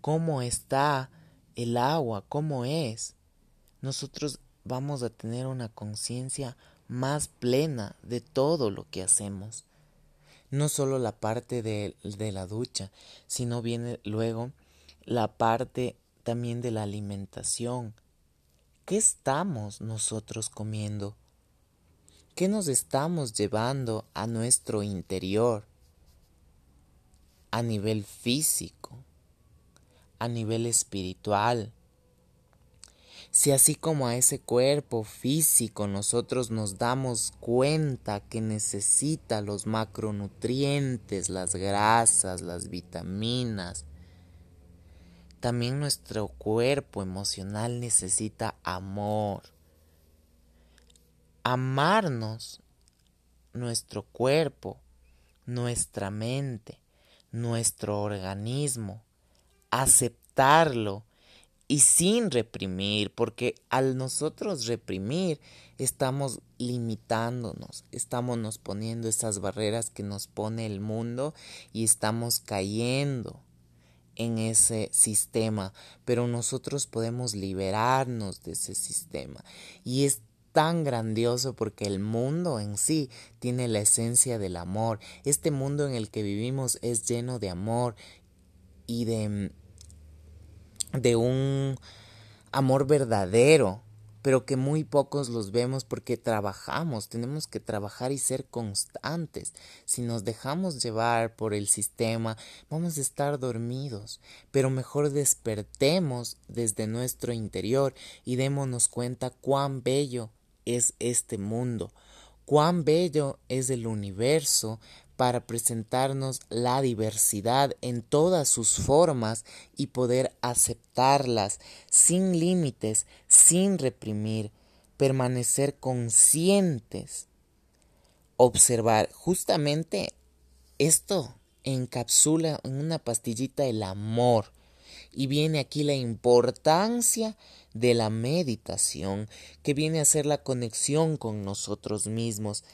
cómo está el agua, cómo es. Nosotros vamos a tener una conciencia más plena de todo lo que hacemos. No solo la parte de, de, la ducha, sino viene luego la parte también de la alimentación. ¿Qué estamos nosotros comiendo? ¿Qué nos estamos llevando a nuestro interior? A nivel físico, a nivel espiritual, si así como a ese cuerpo físico nosotros nos damos cuenta que necesita los macronutrientes, las grasas, las vitaminas, también nuestro cuerpo emocional necesita amor. Amarnos, nuestro cuerpo, nuestra mente, nuestro organismo, aceptarlo y sin reprimir, porque al nosotros reprimir estamos limitándonos, estamos nos poniendo esas barreras que nos pone el mundo y estamos cayendo en ese sistema, pero nosotros podemos liberarnos de ese sistema. Y es tan grandioso porque el mundo en sí tiene la esencia del amor. Este mundo en el que vivimos es lleno de amor y de de un amor verdadero, pero que muy pocos los vemos porque trabajamos, tenemos que trabajar y ser constantes. Si nos dejamos llevar por el sistema, vamos a estar dormidos, pero mejor despertemos desde nuestro interior y démonos cuenta cuán bello es este mundo, cuán bello es el universo para presentarnos la diversidad en todas sus formas y poder aceptarlas sin límites, sin reprimir, permanecer conscientes, observar. Justamente esto encapsula en una pastillita el amor. Y viene aquí la importancia de la meditación, que viene a ser la conexión con nosotros mismos,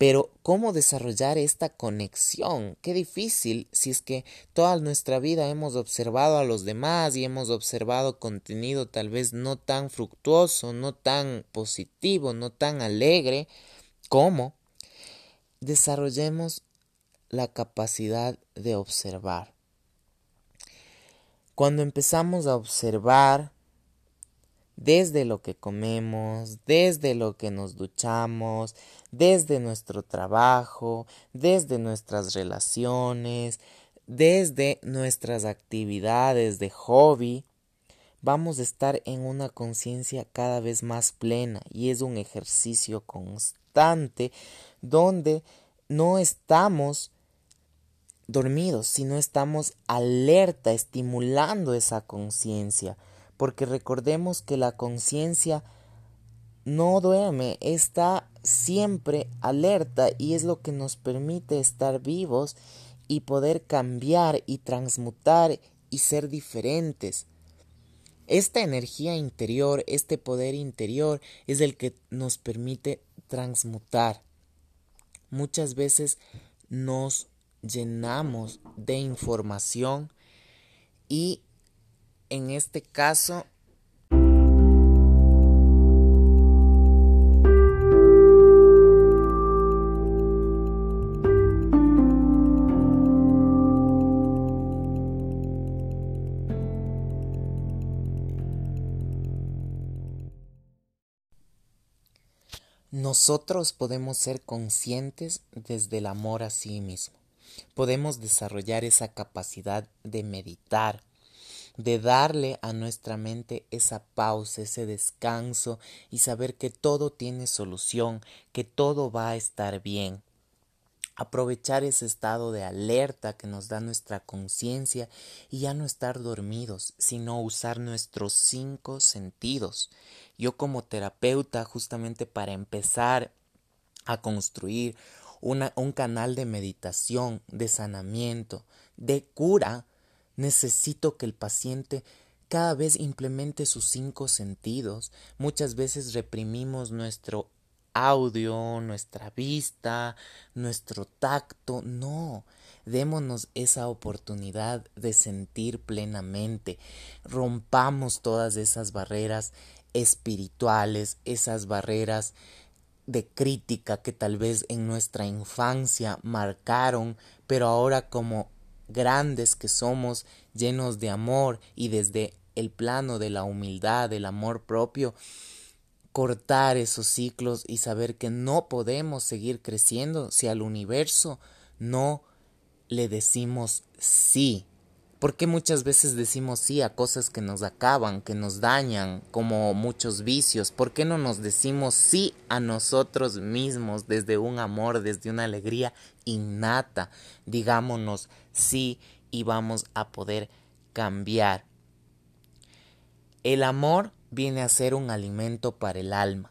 pero ¿cómo desarrollar esta conexión? Qué difícil si es que toda nuestra vida hemos observado a los demás y hemos observado contenido tal vez no tan fructuoso, no tan positivo, no tan alegre. ¿Cómo? Desarrollemos la capacidad de observar. Cuando empezamos a observar desde lo que comemos, desde lo que nos duchamos, desde nuestro trabajo, desde nuestras relaciones, desde nuestras actividades de hobby, vamos a estar en una conciencia cada vez más plena y es un ejercicio constante donde no estamos dormidos, sino estamos alerta, estimulando esa conciencia porque recordemos que la conciencia no duerme, está siempre alerta y es lo que nos permite estar vivos y poder cambiar y transmutar y ser diferentes. Esta energía interior, este poder interior es el que nos permite transmutar. Muchas veces nos llenamos de información y en este caso Nosotros podemos ser conscientes desde el amor a sí mismo. Podemos desarrollar esa capacidad de meditar, de darle a nuestra mente esa pausa, ese descanso y saber que todo tiene solución, que todo va a estar bien. Aprovechar ese estado de alerta que nos da nuestra conciencia y ya no estar dormidos, sino usar nuestros cinco sentidos. Yo como terapeuta, justamente para empezar a construir un canal de meditación, de sanamiento, de cura, Necesito que el paciente cada vez implemente sus cinco sentidos. Muchas veces reprimimos nuestro audio, nuestra vista, nuestro tacto. No, démonos esa oportunidad de sentir plenamente. Rompamos todas esas barreras espirituales, esas barreras de crítica que tal vez en nuestra infancia marcaron, pero ahora como grandes que somos, llenos de amor y desde el plano de la humildad, del amor propio, cortar esos ciclos y saber que no podemos seguir creciendo si al universo no le decimos sí. Porque muchas veces decimos sí a cosas que nos acaban, que nos dañan, como muchos vicios? ¿Por qué no nos decimos sí a nosotros mismos desde un amor, desde una alegría innata? Digámonos sí y vamos a poder cambiar. El amor viene a ser un alimento para el alma.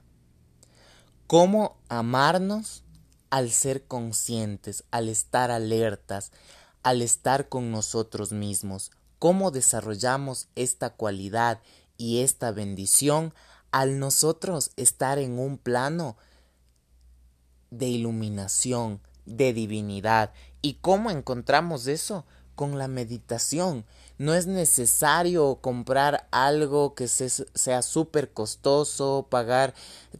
¿Cómo amarnos? Al ser conscientes, al estar alertas, al estar con nosotros mismos. ¿Cómo desarrollamos esta cualidad y esta bendición al nosotros estar en un plano de iluminación, de divinidad? ¿Y cómo encontramos eso? Con la meditación. No es necesario comprar algo que sea súper costoso, pagar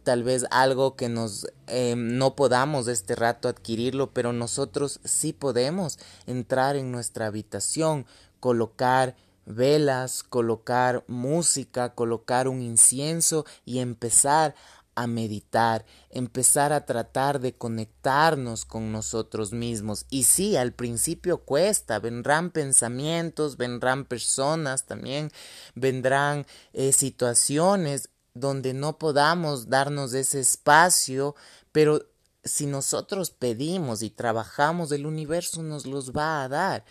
tal vez algo que nos eh, no podamos este rato adquirirlo, pero nosotros sí podemos entrar en nuestra habitación, colocar velas, colocar música, colocar un incienso y empezar a meditar, empezar a tratar de conectarnos con nosotros mismos. Y sí, al principio cuesta, vendrán pensamientos, vendrán personas también, vendrán eh, situaciones donde no podamos darnos ese espacio, pero si nosotros pedimos y trabajamos, el universo nos los va a dar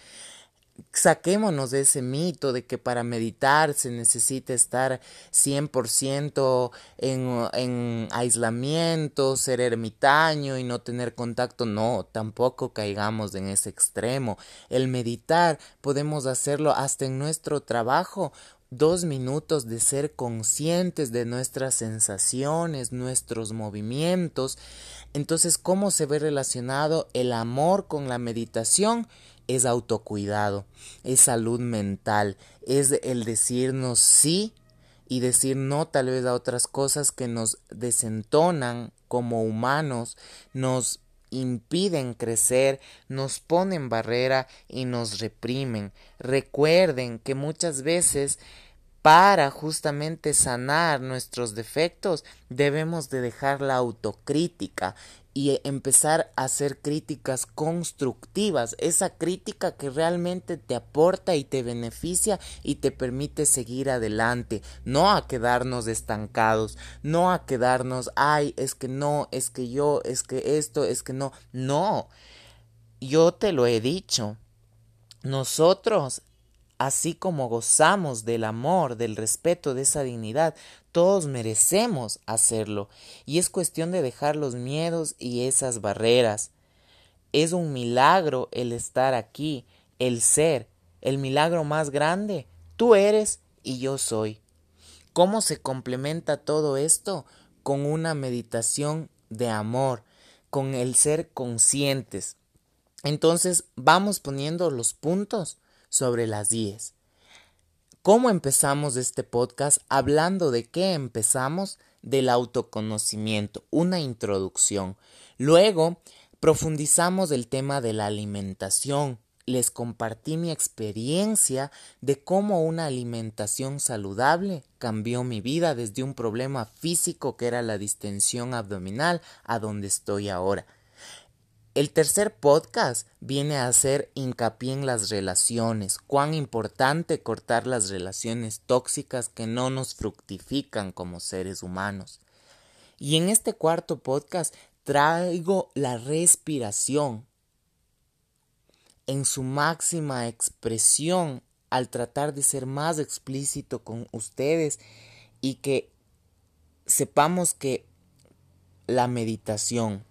saquémonos de ese mito de que para meditar se necesita estar 100% en, en aislamiento, ser ermitaño y no tener contacto. No, tampoco caigamos en ese extremo. El meditar podemos hacerlo hasta en nuestro trabajo dos minutos de ser conscientes de nuestras sensaciones, nuestros movimientos. Entonces, ¿cómo se ve relacionado el amor con la meditación? Es autocuidado, es salud mental, es el decirnos sí y decir no tal vez a otras cosas que nos desentonan como humanos, nos impiden crecer, nos ponen barrera y nos reprimen. Recuerden que muchas veces para justamente sanar nuestros defectos debemos de dejar la autocrítica y empezar a hacer críticas constructivas, esa crítica que realmente te aporta y te beneficia y te permite seguir adelante, no a quedarnos estancados, no a quedarnos, ay, es que no, es que yo, es que esto, es que no, no, yo te lo he dicho, nosotros así como gozamos del amor, del respeto, de esa dignidad, todos merecemos hacerlo. Y es cuestión de dejar los miedos y esas barreras. Es un milagro el estar aquí, el ser, el milagro más grande. Tú eres y yo soy. ¿Cómo se complementa todo esto? Con una meditación de amor, con el ser conscientes. Entonces vamos poniendo los puntos sobre las 10. ¿Cómo empezamos este podcast? Hablando de qué empezamos del autoconocimiento, una introducción. Luego profundizamos el tema de la alimentación. Les compartí mi experiencia de cómo una alimentación saludable cambió mi vida desde un problema físico que era la distensión abdominal a donde estoy ahora. El tercer podcast viene a hacer hincapié en las relaciones, cuán importante cortar las relaciones tóxicas que no nos fructifican como seres humanos. Y en este cuarto podcast traigo la respiración en su máxima expresión al tratar de ser más explícito con ustedes y que sepamos que la meditación,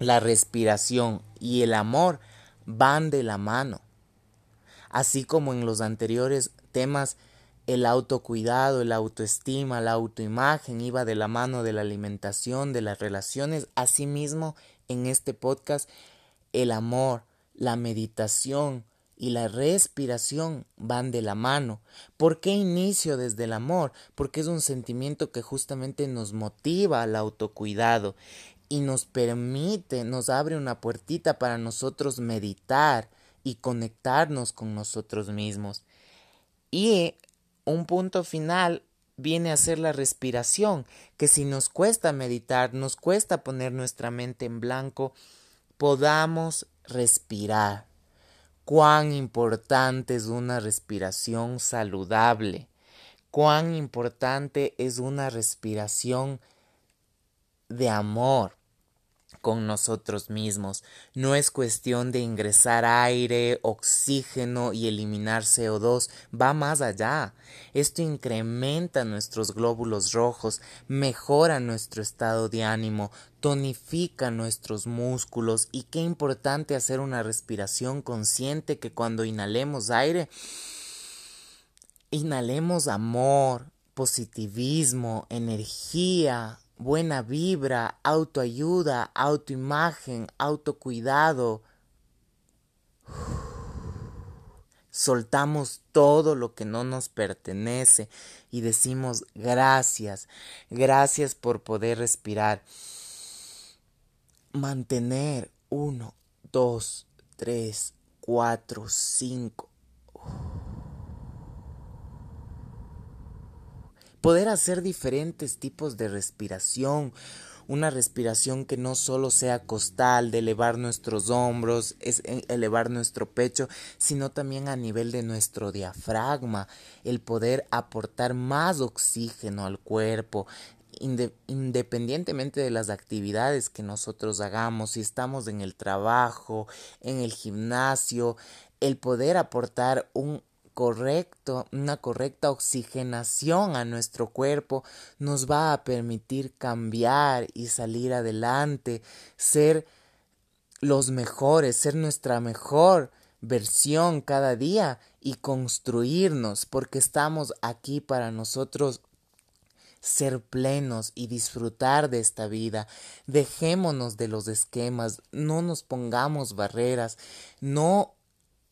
la respiración y el amor van de la mano. Así como en los anteriores temas el autocuidado, la autoestima, la autoimagen iba de la mano de la alimentación, de las relaciones. Asimismo, en este podcast, el amor, la meditación y la respiración van de la mano. ¿Por qué inicio desde el amor? Porque es un sentimiento que justamente nos motiva al autocuidado y nos permite, nos abre una puertita para nosotros meditar y conectarnos con nosotros mismos. Y un punto final viene a ser la respiración, que si nos cuesta meditar, nos cuesta poner nuestra mente en blanco, podamos respirar. Cuán importante es una respiración saludable. Cuán importante es una respiración de amor con nosotros mismos. No es cuestión de ingresar aire, oxígeno y eliminar CO2, va más allá. Esto incrementa nuestros glóbulos rojos, mejora nuestro estado de ánimo, tonifica nuestros músculos y qué importante hacer una respiración consciente que cuando inhalemos aire, inhalemos amor, positivismo, energía, buena vibra, autoayuda, autoimagen, autocuidado. Soltamos todo lo que no nos pertenece y decimos gracias, gracias por poder respirar. Mantener uno, dos, tres, cuatro, cinco poder hacer diferentes tipos de respiración, una respiración que no solo sea costal, de elevar nuestros hombros, es eh, elevar nuestro pecho, sino también a nivel de nuestro diafragma, el poder aportar más oxígeno al cuerpo, independientemente de las actividades que nosotros hagamos, si estamos en el trabajo, en el gimnasio, el poder aportar un correcto, una correcta oxigenación a nuestro cuerpo nos va a permitir cambiar y salir adelante, ser los mejores, ser nuestra mejor versión cada día y construirnos porque estamos aquí para nosotros ser plenos y disfrutar de esta vida. Dejémonos de los esquemas, no nos pongamos barreras, no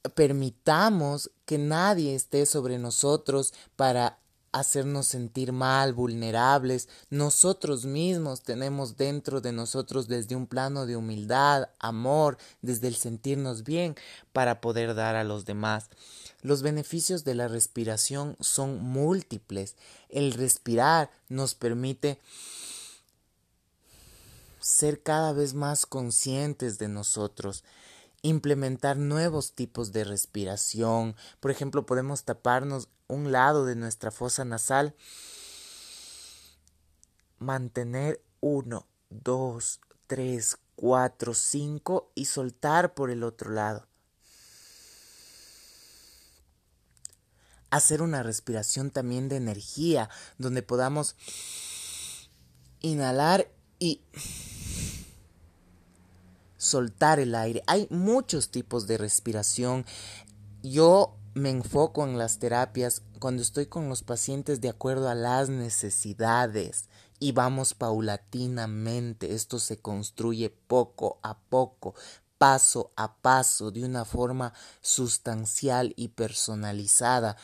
permitamos que nadie esté sobre nosotros para hacernos sentir mal, vulnerables. Nosotros mismos tenemos dentro de nosotros desde un plano de humildad, amor, desde el sentirnos bien para poder dar a los demás. Los beneficios de la respiración son múltiples. El respirar nos permite ser cada vez más conscientes de nosotros implementar nuevos tipos de respiración. Por ejemplo, podemos taparnos un lado de nuestra fosa nasal, mantener uno, dos, tres, cuatro, cinco y soltar por el otro lado. Hacer una respiración también de energía, donde podamos inhalar y soltar el aire. Hay muchos tipos de respiración. Yo me enfoco en las terapias cuando estoy con los pacientes de acuerdo a las necesidades y vamos paulatinamente. Esto se construye poco a poco, paso a paso, de una forma sustancial y personalizada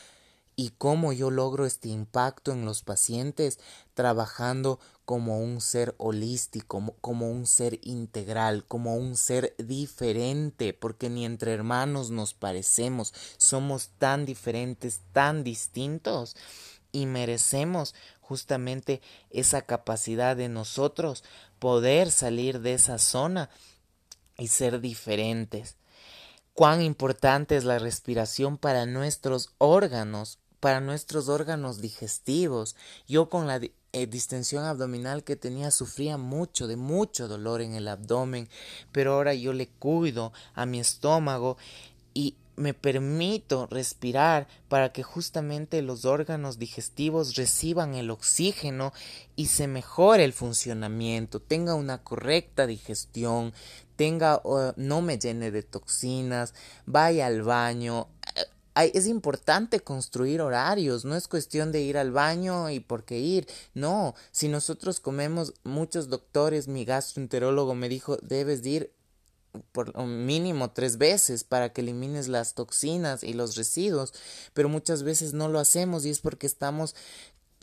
y cómo yo logro este impacto en los pacientes trabajando como un ser holístico, como un ser integral, como un ser diferente, porque ni entre hermanos nos parecemos, somos tan diferentes, tan distintos y merecemos justamente esa capacidad de nosotros poder salir de esa zona y ser diferentes. Cuán importante es la respiración para nuestros órganos, para nuestros órganos digestivos. Yo con la eh, distensión abdominal que tenía sufría mucho, de mucho dolor en el abdomen, pero ahora yo le cuido a mi estómago y me permito respirar para que justamente los órganos digestivos reciban el oxígeno y se mejore el funcionamiento, tenga una correcta digestión, tenga no me llene de toxinas, vaya al baño, es importante construir horarios, no es cuestión de ir al baño y por qué ir, no, si nosotros comemos, muchos doctores, mi gastroenterólogo me dijo, debes ir por mínimo tres veces para que elimines las toxinas y los residuos, pero muchas veces no lo hacemos y es porque estamos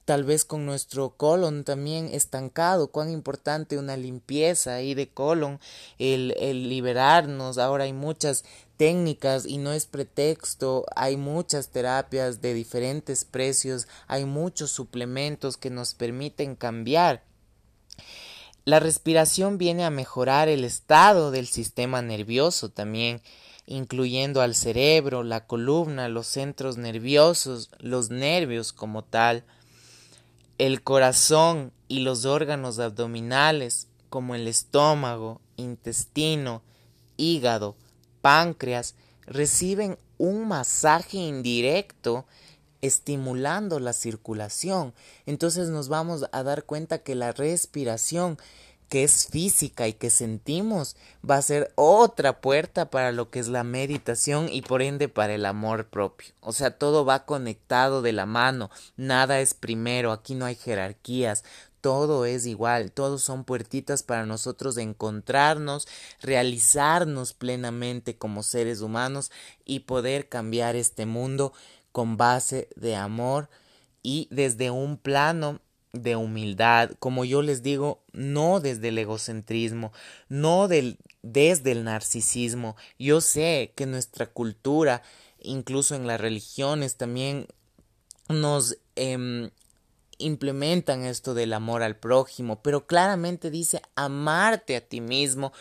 tal vez con nuestro colon también estancado, cuán importante una limpieza ahí de colon, el, el liberarnos, ahora hay muchas técnicas y no es pretexto, hay muchas terapias de diferentes precios, hay muchos suplementos que nos permiten cambiar. La respiración viene a mejorar el estado del sistema nervioso también, incluyendo al cerebro, la columna, los centros nerviosos, los nervios como tal el corazón y los órganos abdominales como el estómago, intestino, hígado, páncreas reciben un masaje indirecto estimulando la circulación. Entonces nos vamos a dar cuenta que la respiración que es física y que sentimos va a ser otra puerta para lo que es la meditación y por ende para el amor propio. O sea, todo va conectado de la mano, nada es primero, aquí no hay jerarquías, todo es igual, todos son puertitas para nosotros encontrarnos, realizarnos plenamente como seres humanos y poder cambiar este mundo con base de amor y desde un plano de humildad, como yo les digo, no desde el egocentrismo, no del, desde el narcisismo. Yo sé que nuestra cultura, incluso en las religiones, también nos em, implementan esto del amor al prójimo, pero claramente dice amarte a ti mismo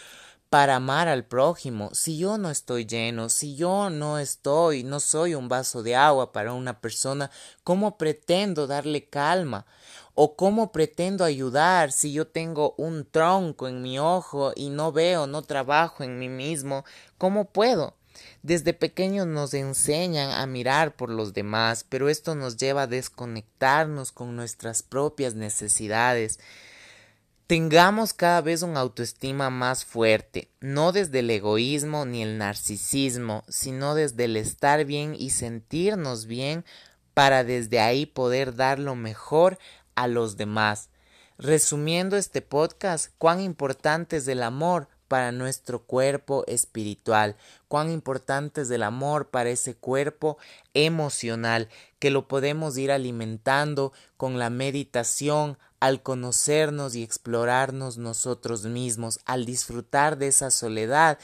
para amar al prójimo. Si yo no estoy lleno, si yo no estoy, no soy un vaso de agua para una persona, ¿cómo pretendo darle calma? ¿O cómo pretendo ayudar si yo tengo un tronco en mi ojo y no veo, no trabajo en mí mismo? ¿Cómo puedo? Desde pequeños nos enseñan a mirar por los demás, pero esto nos lleva a desconectarnos con nuestras propias necesidades. Tengamos cada vez una autoestima más fuerte, no desde el egoísmo ni el narcisismo, sino desde el estar bien y sentirnos bien para desde ahí poder dar lo mejor a los demás. Resumiendo este podcast, cuán importante es el amor para nuestro cuerpo espiritual, cuán importante es el amor para ese cuerpo emocional, que lo podemos ir alimentando con la meditación, al conocernos y explorarnos nosotros mismos, al disfrutar de esa soledad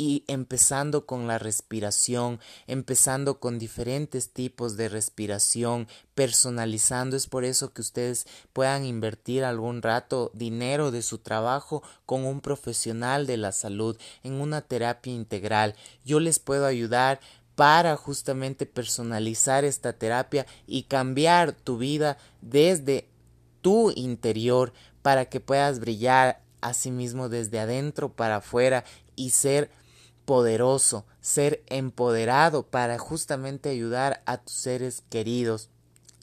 y empezando con la respiración, empezando con diferentes tipos de respiración, personalizando. Es por eso que ustedes puedan invertir algún rato dinero de su trabajo con un profesional de la salud en una terapia integral. Yo les puedo ayudar para justamente personalizar esta terapia y cambiar tu vida desde tu interior para que puedas brillar a sí mismo desde adentro para afuera y ser poderoso, ser empoderado para justamente ayudar a tus seres queridos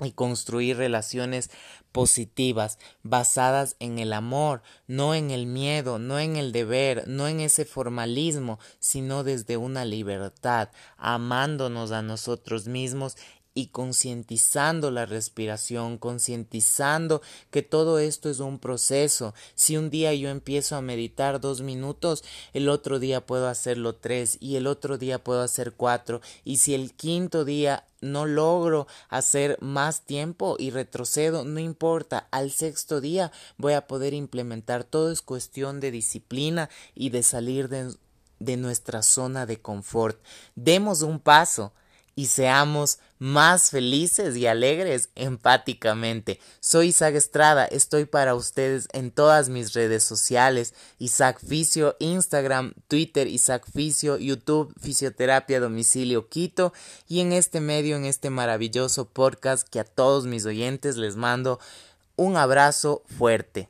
y construir relaciones positivas, basadas en el amor, no en el miedo, no en el deber, no en ese formalismo, sino desde una libertad, amándonos a nosotros mismos y concientizando la respiración, concientizando que todo esto es un proceso. Si un día yo empiezo a meditar dos minutos, el otro día puedo hacerlo tres y el otro día puedo hacer cuatro y si el quinto día no logro hacer más tiempo y retrocedo, no importa, al sexto día voy a poder implementar. Todo es cuestión de disciplina y de salir de, de nuestra zona de confort. Demos un paso y seamos más felices y alegres empáticamente. Soy Isaac Estrada, estoy para ustedes en todas mis redes sociales, Isaac Fisio, Instagram, Twitter, Isaac Fisio, YouTube, Fisioterapia Domicilio Quito y en este medio, en este maravilloso podcast que a todos mis oyentes les mando un abrazo fuerte.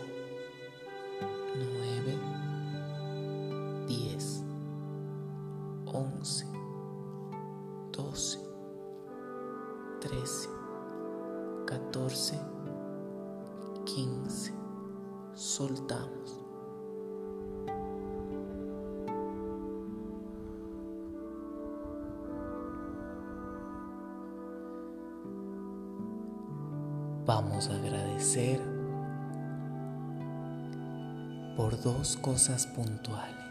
Cosas puntuales.